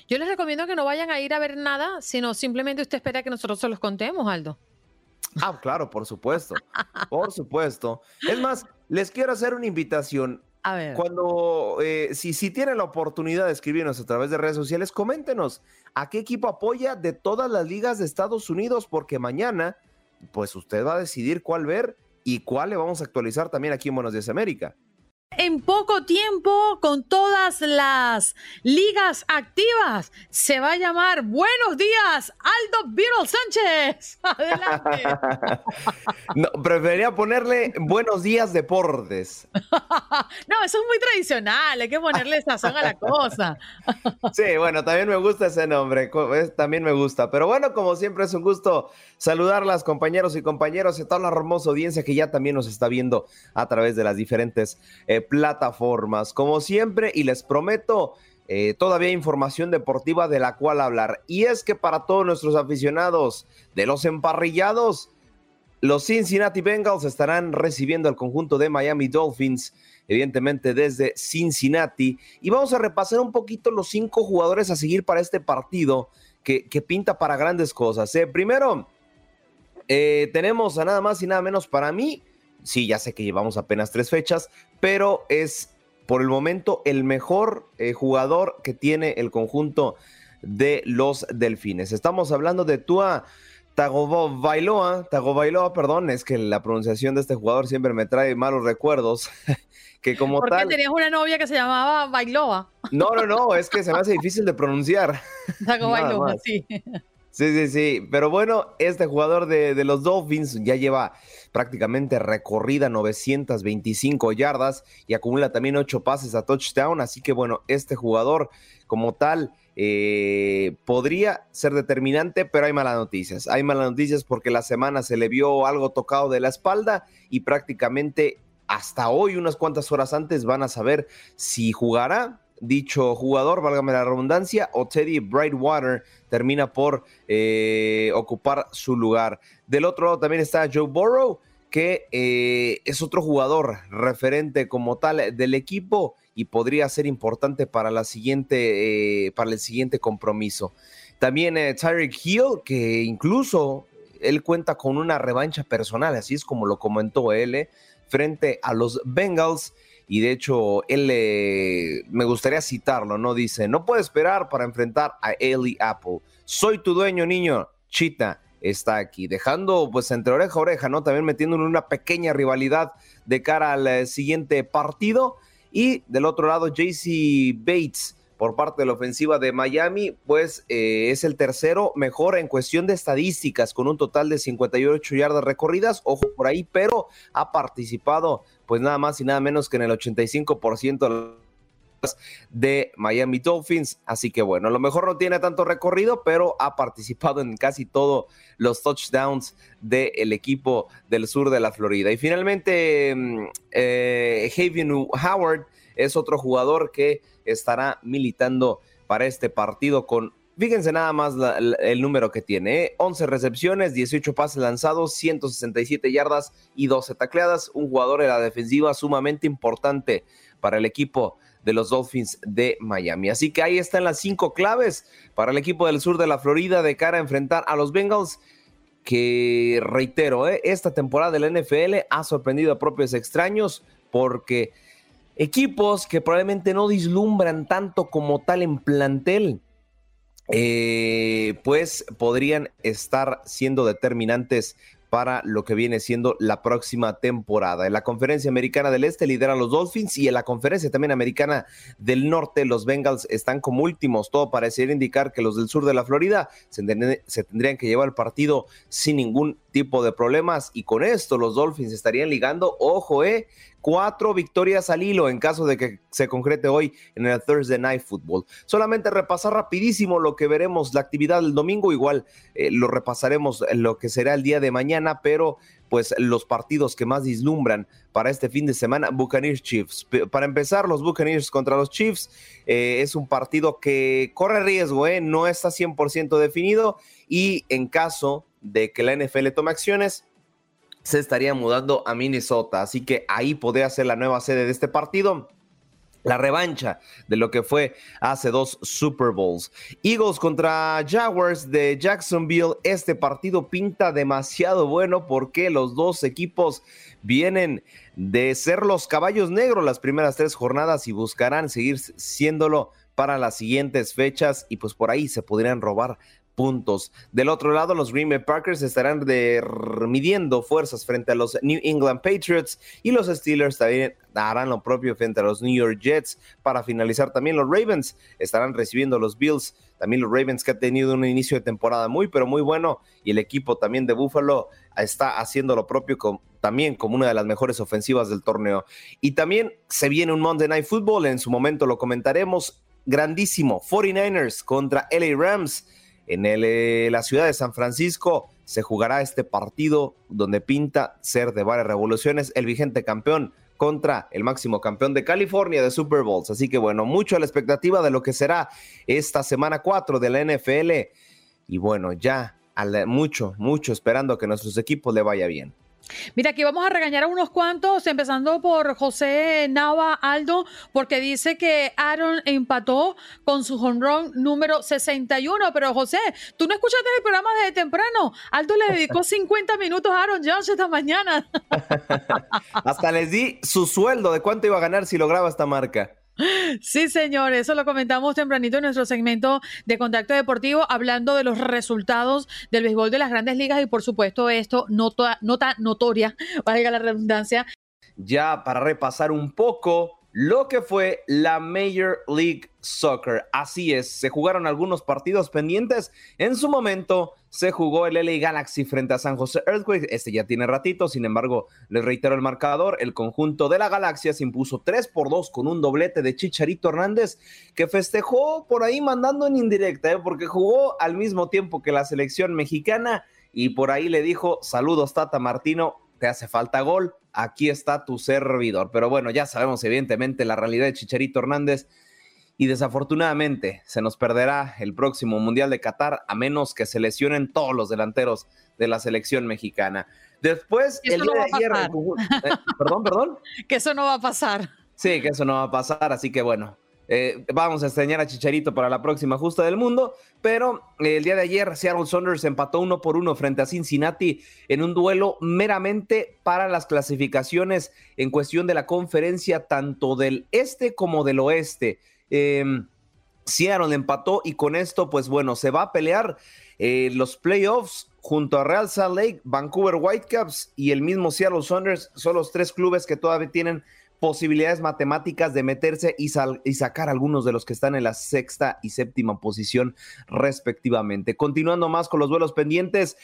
S1: Yo les recomiendo que no vayan a ir a ver nada, sino simplemente usted espera que nosotros se los contemos, Aldo.
S3: Ah, claro, por supuesto. Por supuesto. Es más, les quiero hacer una invitación.
S1: A ver.
S3: Cuando, eh, si, si tienen la oportunidad de escribirnos a través de redes sociales, coméntenos a qué equipo apoya de todas las ligas de Estados Unidos, porque mañana, pues usted va a decidir cuál ver y cuál le vamos a actualizar también aquí en Buenos Días América
S1: en poco tiempo con todas las ligas activas. Se va a llamar Buenos días, Aldo Beetle Sánchez. Adelante.
S3: no, preferiría ponerle Buenos días Deportes.
S1: no, eso es muy tradicional, hay que ponerle sazón a la cosa.
S3: sí, bueno, también me gusta ese nombre, también me gusta. Pero bueno, como siempre es un gusto saludarlas, compañeros y compañeros, y toda la hermosa audiencia que ya también nos está viendo a través de las diferentes eh, plataformas. Como siempre, y les prometo, eh, todavía información deportiva de la cual hablar. Y es que para todos nuestros aficionados de los emparrillados, los Cincinnati Bengals estarán recibiendo al conjunto de Miami Dolphins, evidentemente desde Cincinnati. Y vamos a repasar un poquito los cinco jugadores a seguir para este partido que, pinta para grandes cosas. ¿eh? Primero, eh, tenemos a nada más y nada menos para mí. Sí, ya sé que llevamos apenas tres fechas, pero es por el momento el mejor eh, jugador que tiene el conjunto de los Delfines. Estamos hablando de Tua Tagovailoa, Tagovailoa, perdón, es que la pronunciación de este jugador siempre me trae malos recuerdos. que como
S1: ¿Por
S3: tal.
S1: tenías una novia que se llamaba Bailoa?
S3: No, no, no, es que se me hace difícil de pronunciar.
S1: Tagovailoa, sí.
S3: Sí, sí, sí. Pero bueno, este jugador de, de, los Dolphins ya lleva prácticamente recorrida 925 yardas y acumula también ocho pases a touchdown. Así que bueno, este jugador como tal eh, podría ser determinante, pero hay malas noticias. Hay malas noticias porque la semana se le vio algo tocado de la espalda y prácticamente hasta hoy, unas cuantas horas antes, van a saber si jugará dicho jugador, válgame la redundancia, o Teddy Brightwater termina por eh, ocupar su lugar. Del otro lado también está Joe Burrow, que eh, es otro jugador referente como tal del equipo y podría ser importante para, la siguiente, eh, para el siguiente compromiso. También Tyreek Hill, que incluso él cuenta con una revancha personal, así es como lo comentó él, frente a los Bengals. Y de hecho, él me gustaría citarlo, ¿no? Dice, no puedo esperar para enfrentar a Ellie Apple. Soy tu dueño, niño. Chita está aquí, dejando pues entre oreja a oreja, ¿no? También metiendo en una pequeña rivalidad de cara al eh, siguiente partido. Y del otro lado, JC Bates por parte de la ofensiva de Miami, pues eh, es el tercero mejor en cuestión de estadísticas, con un total de 58 yardas recorridas, ojo por ahí, pero ha participado pues nada más y nada menos que en el 85% de Miami Dolphins. Así que bueno, a lo mejor no tiene tanto recorrido, pero ha participado en casi todos los touchdowns del equipo del sur de la Florida. Y finalmente, eh, Javier Howard es otro jugador que estará militando para este partido con Fíjense nada más el número que tiene, ¿eh? 11 recepciones, 18 pases lanzados, 167 yardas y 12 tacleadas. Un jugador de la defensiva sumamente importante para el equipo de los Dolphins de Miami. Así que ahí están las cinco claves para el equipo del sur de la Florida de cara a enfrentar a los Bengals que reitero, ¿eh? esta temporada de la NFL ha sorprendido a propios extraños porque equipos que probablemente no dislumbran tanto como tal en plantel, eh, pues podrían estar siendo determinantes para lo que viene siendo la próxima temporada. En la conferencia americana del Este lideran los Dolphins y en la conferencia también americana del Norte los Bengals están como últimos. Todo parecería indicar que los del sur de la Florida se, se tendrían que llevar el partido sin ningún tipo de problemas y con esto los Dolphins estarían ligando, ojo, eh, cuatro victorias al hilo en caso de que se concrete hoy en el Thursday Night Football. Solamente repasar rapidísimo lo que veremos la actividad del domingo, igual eh, lo repasaremos lo que será el día de mañana, pero pues los partidos que más dislumbran para este fin de semana, Buccaneers Chiefs. Para empezar, los Buccaneers contra los Chiefs eh, es un partido que corre riesgo, eh, no está 100% definido y en caso de que la NFL tome acciones, se estaría mudando a Minnesota. Así que ahí podría ser la nueva sede de este partido. La revancha de lo que fue hace dos Super Bowls. Eagles contra Jaguars de Jacksonville. Este partido pinta demasiado bueno porque los dos equipos vienen de ser los caballos negros las primeras tres jornadas y buscarán seguir siéndolo para las siguientes fechas y pues por ahí se podrían robar puntos. Del otro lado, los Green Bay Packers estarán de, midiendo fuerzas frente a los New England Patriots y los Steelers también harán lo propio frente a los New York Jets. Para finalizar, también los Ravens estarán recibiendo los Bills. También los Ravens que han tenido un inicio de temporada muy, pero muy bueno. Y el equipo también de Buffalo está haciendo lo propio también como una de las mejores ofensivas del torneo. Y también se viene un Monday Night Football, en su momento lo comentaremos. Grandísimo, 49ers contra LA Rams en el, eh, la ciudad de San Francisco se jugará este partido donde pinta ser de varias revoluciones el vigente campeón contra el máximo campeón de California de Super Bowls. Así que bueno, mucho a la expectativa de lo que será esta semana 4 de la NFL. Y bueno, ya mucho, mucho esperando que nuestros equipos le vaya bien.
S1: Mira, aquí vamos a regañar a unos cuantos, empezando por José Nava Aldo, porque dice que Aaron empató con su home run número 61. Pero José, tú no escuchaste el programa desde temprano. Aldo le dedicó 50 minutos a Aaron Jones esta mañana.
S3: Hasta les di su sueldo de cuánto iba a ganar si lograba esta marca.
S1: Sí, señor, eso lo comentamos tempranito en nuestro segmento de Contacto Deportivo, hablando de los resultados del béisbol de las grandes ligas y por supuesto esto, nota, nota notoria, valga la redundancia.
S3: Ya para repasar un poco lo que fue la Major League Soccer. Así es, se jugaron algunos partidos pendientes. En su momento se jugó el LA Galaxy frente a San José Earthquake. Este ya tiene ratito, sin embargo, les reitero el marcador. El conjunto de la Galaxia se impuso 3 por 2 con un doblete de Chicharito Hernández, que festejó por ahí mandando en indirecta, ¿eh? porque jugó al mismo tiempo que la selección mexicana y por ahí le dijo: Saludos, Tata Martino, te hace falta gol. Aquí está tu servidor. Pero bueno, ya sabemos, evidentemente, la realidad de Chicharito Hernández y desafortunadamente se nos perderá el próximo Mundial de Qatar a menos que se lesionen todos los delanteros de la selección mexicana. Después, el día de ayer, eh, perdón, perdón.
S1: Que eso no va a pasar.
S3: Sí, que eso no va a pasar, así que bueno, eh, vamos a extrañar a Chicharito para la próxima justa del mundo, pero eh, el día de ayer Seattle Saunders empató uno por uno frente a Cincinnati en un duelo meramente para las clasificaciones en cuestión de la conferencia tanto del este como del oeste. Eh, Seattle empató y con esto, pues bueno, se va a pelear eh, los playoffs junto a Real Salt Lake, Vancouver Whitecaps y el mismo Seattle Saunders. Son los tres clubes que todavía tienen posibilidades matemáticas de meterse y, y, sacar algunos de los que están en la sexta y séptima posición respectivamente. Continuando más con los vuelos pendientes,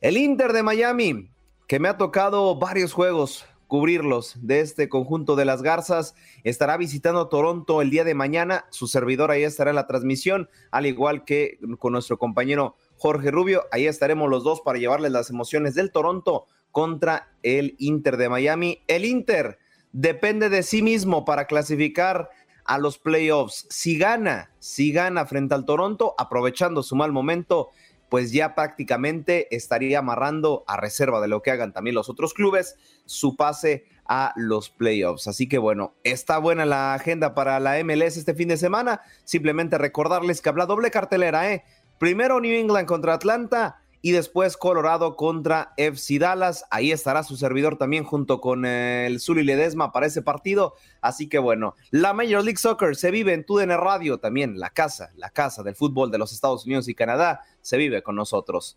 S3: el Inter de Miami, que me ha tocado varios juegos cubrirlos de este conjunto de las Garzas. Estará visitando Toronto el día de mañana. Su servidor ahí estará en la transmisión, al igual que con nuestro compañero Jorge Rubio. Ahí estaremos los dos para llevarles las emociones del Toronto contra el Inter de Miami. El Inter depende de sí mismo para clasificar a los playoffs. Si gana, si gana frente al Toronto, aprovechando su mal momento, pues ya prácticamente estaría amarrando a reserva de lo que hagan también los otros clubes su pase a los playoffs. Así que bueno, está buena la agenda para la MLS este fin de semana. Simplemente recordarles que habla doble cartelera, ¿eh? Primero New England contra Atlanta y después Colorado contra FC Dallas. Ahí estará su servidor también junto con el Zuli Ledesma para ese partido. Así que bueno, la Major League Soccer se vive en TUDN Radio también, la casa, la casa del fútbol de los Estados Unidos y Canadá se vive con nosotros.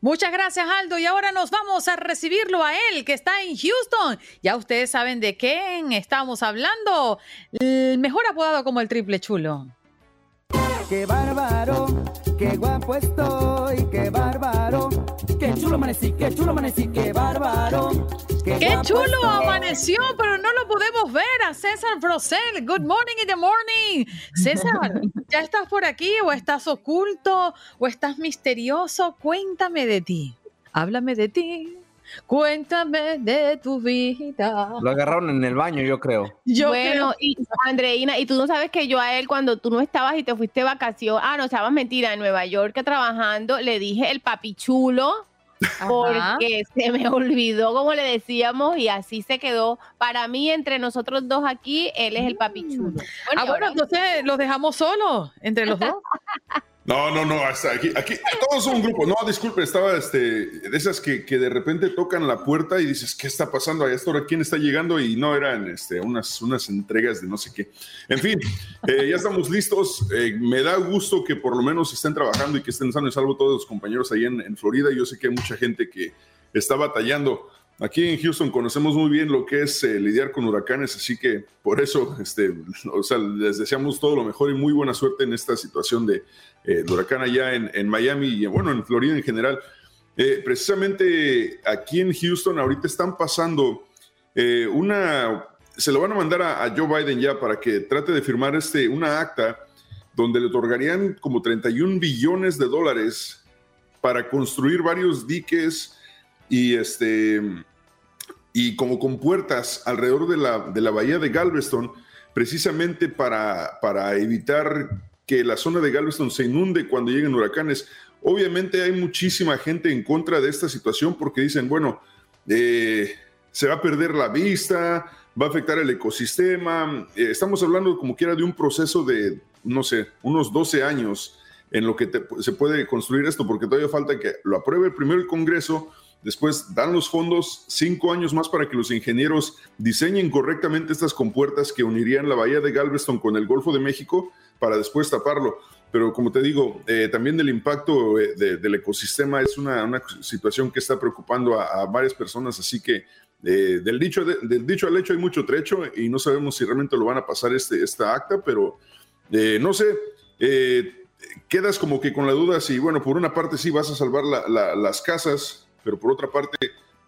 S1: Muchas gracias, Aldo. Y ahora nos vamos a recibirlo a él, que está en Houston. Ya ustedes saben de quién estamos hablando. El mejor apodado como el triple chulo.
S11: ¡Qué bárbaro! ¡Qué guapo estoy! ¡Qué bárbaro! ¡Qué chulo amanecí! ¡Qué chulo amanecí! ¡Qué bárbaro!
S1: ¡Qué, qué chulo estoy. amaneció! Pero no lo podemos ver a César Brosel. Good morning in the morning. César, ¿ya estás por aquí o estás oculto o estás misterioso? Cuéntame de ti. Háblame de ti. Cuéntame de tu vida.
S3: Lo agarraron en el baño, yo creo.
S4: Yo bueno, creo. y Andreina, y tú no sabes que yo a él cuando tú no estabas y te fuiste de vacación, ah, no, estabas mentira, en Nueva York trabajando, le dije el papi chulo. Porque se me olvidó, como le decíamos, y así se quedó. Para mí, entre nosotros dos aquí, él es el papi chulo.
S1: Bueno, ah, bueno, entonces los dejamos solos entre los dos.
S12: No, no, no, hasta aquí, aquí, todos son un grupo. No, disculpe, estaba este, de esas que, que, de repente tocan la puerta y dices, ¿qué está pasando? ¿A esta quién está llegando? Y no eran este, unas, unas entregas de no sé qué. En fin, eh, ya estamos listos. Eh, me da gusto que por lo menos estén trabajando y que estén sanos y salvo todos los compañeros ahí en, en Florida. Yo sé que hay mucha gente que está batallando. Aquí en Houston conocemos muy bien lo que es eh, lidiar con huracanes, así que por eso este, o sea, les deseamos todo lo mejor y muy buena suerte en esta situación de, eh, huracán allá en, en, Miami y bueno, en Florida en general. Eh, precisamente aquí en Houston ahorita están pasando eh, una, se lo van a mandar a, a, Joe Biden ya para que trate de firmar este, una acta donde le otorgarían como 31 billones de dólares para construir varios diques y este y como con puertas alrededor de la, de la bahía de Galveston, precisamente para, para evitar que la zona de Galveston se inunde cuando lleguen huracanes. Obviamente hay muchísima gente en contra de esta situación porque dicen, bueno, eh, se va a perder la vista, va a afectar el ecosistema. Eh, estamos hablando como quiera de un proceso de, no sé, unos 12 años en lo que se puede construir esto, porque todavía falta que lo apruebe primero el Congreso, después dan los fondos cinco años más para que los ingenieros diseñen correctamente estas compuertas que unirían la bahía de Galveston con el Golfo de México para después taparlo. Pero como te digo, eh, también el impacto eh, del ecosistema es una, situación que está preocupando a, varias personas, así que eh, del, dicho del dicho al hecho hay mucho trecho y no sabemos si realmente lo van a pasar este, esta acta, pero no sé, quedas como que con la duda si, bueno, por una parte sí vas a salvar las casas, pero por otra parte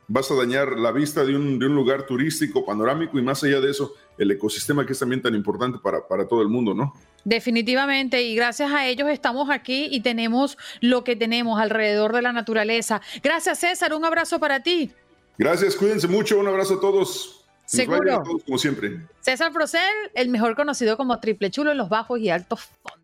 S12: vas a dañar la vista de un, lugar turístico, panorámico y más allá de eso, el ecosistema que es también tan importante para, para todo el mundo, ¿no?
S1: Definitivamente, y gracias a ellos estamos aquí y tenemos lo que tenemos alrededor de la naturaleza. Gracias, César, un abrazo para ti.
S12: Gracias, cuídense mucho, un abrazo a todos.
S1: Seguro.
S12: A todos, como siempre.
S1: César Procel, el mejor conocido como Triple Chulo en los bajos y altos fondos.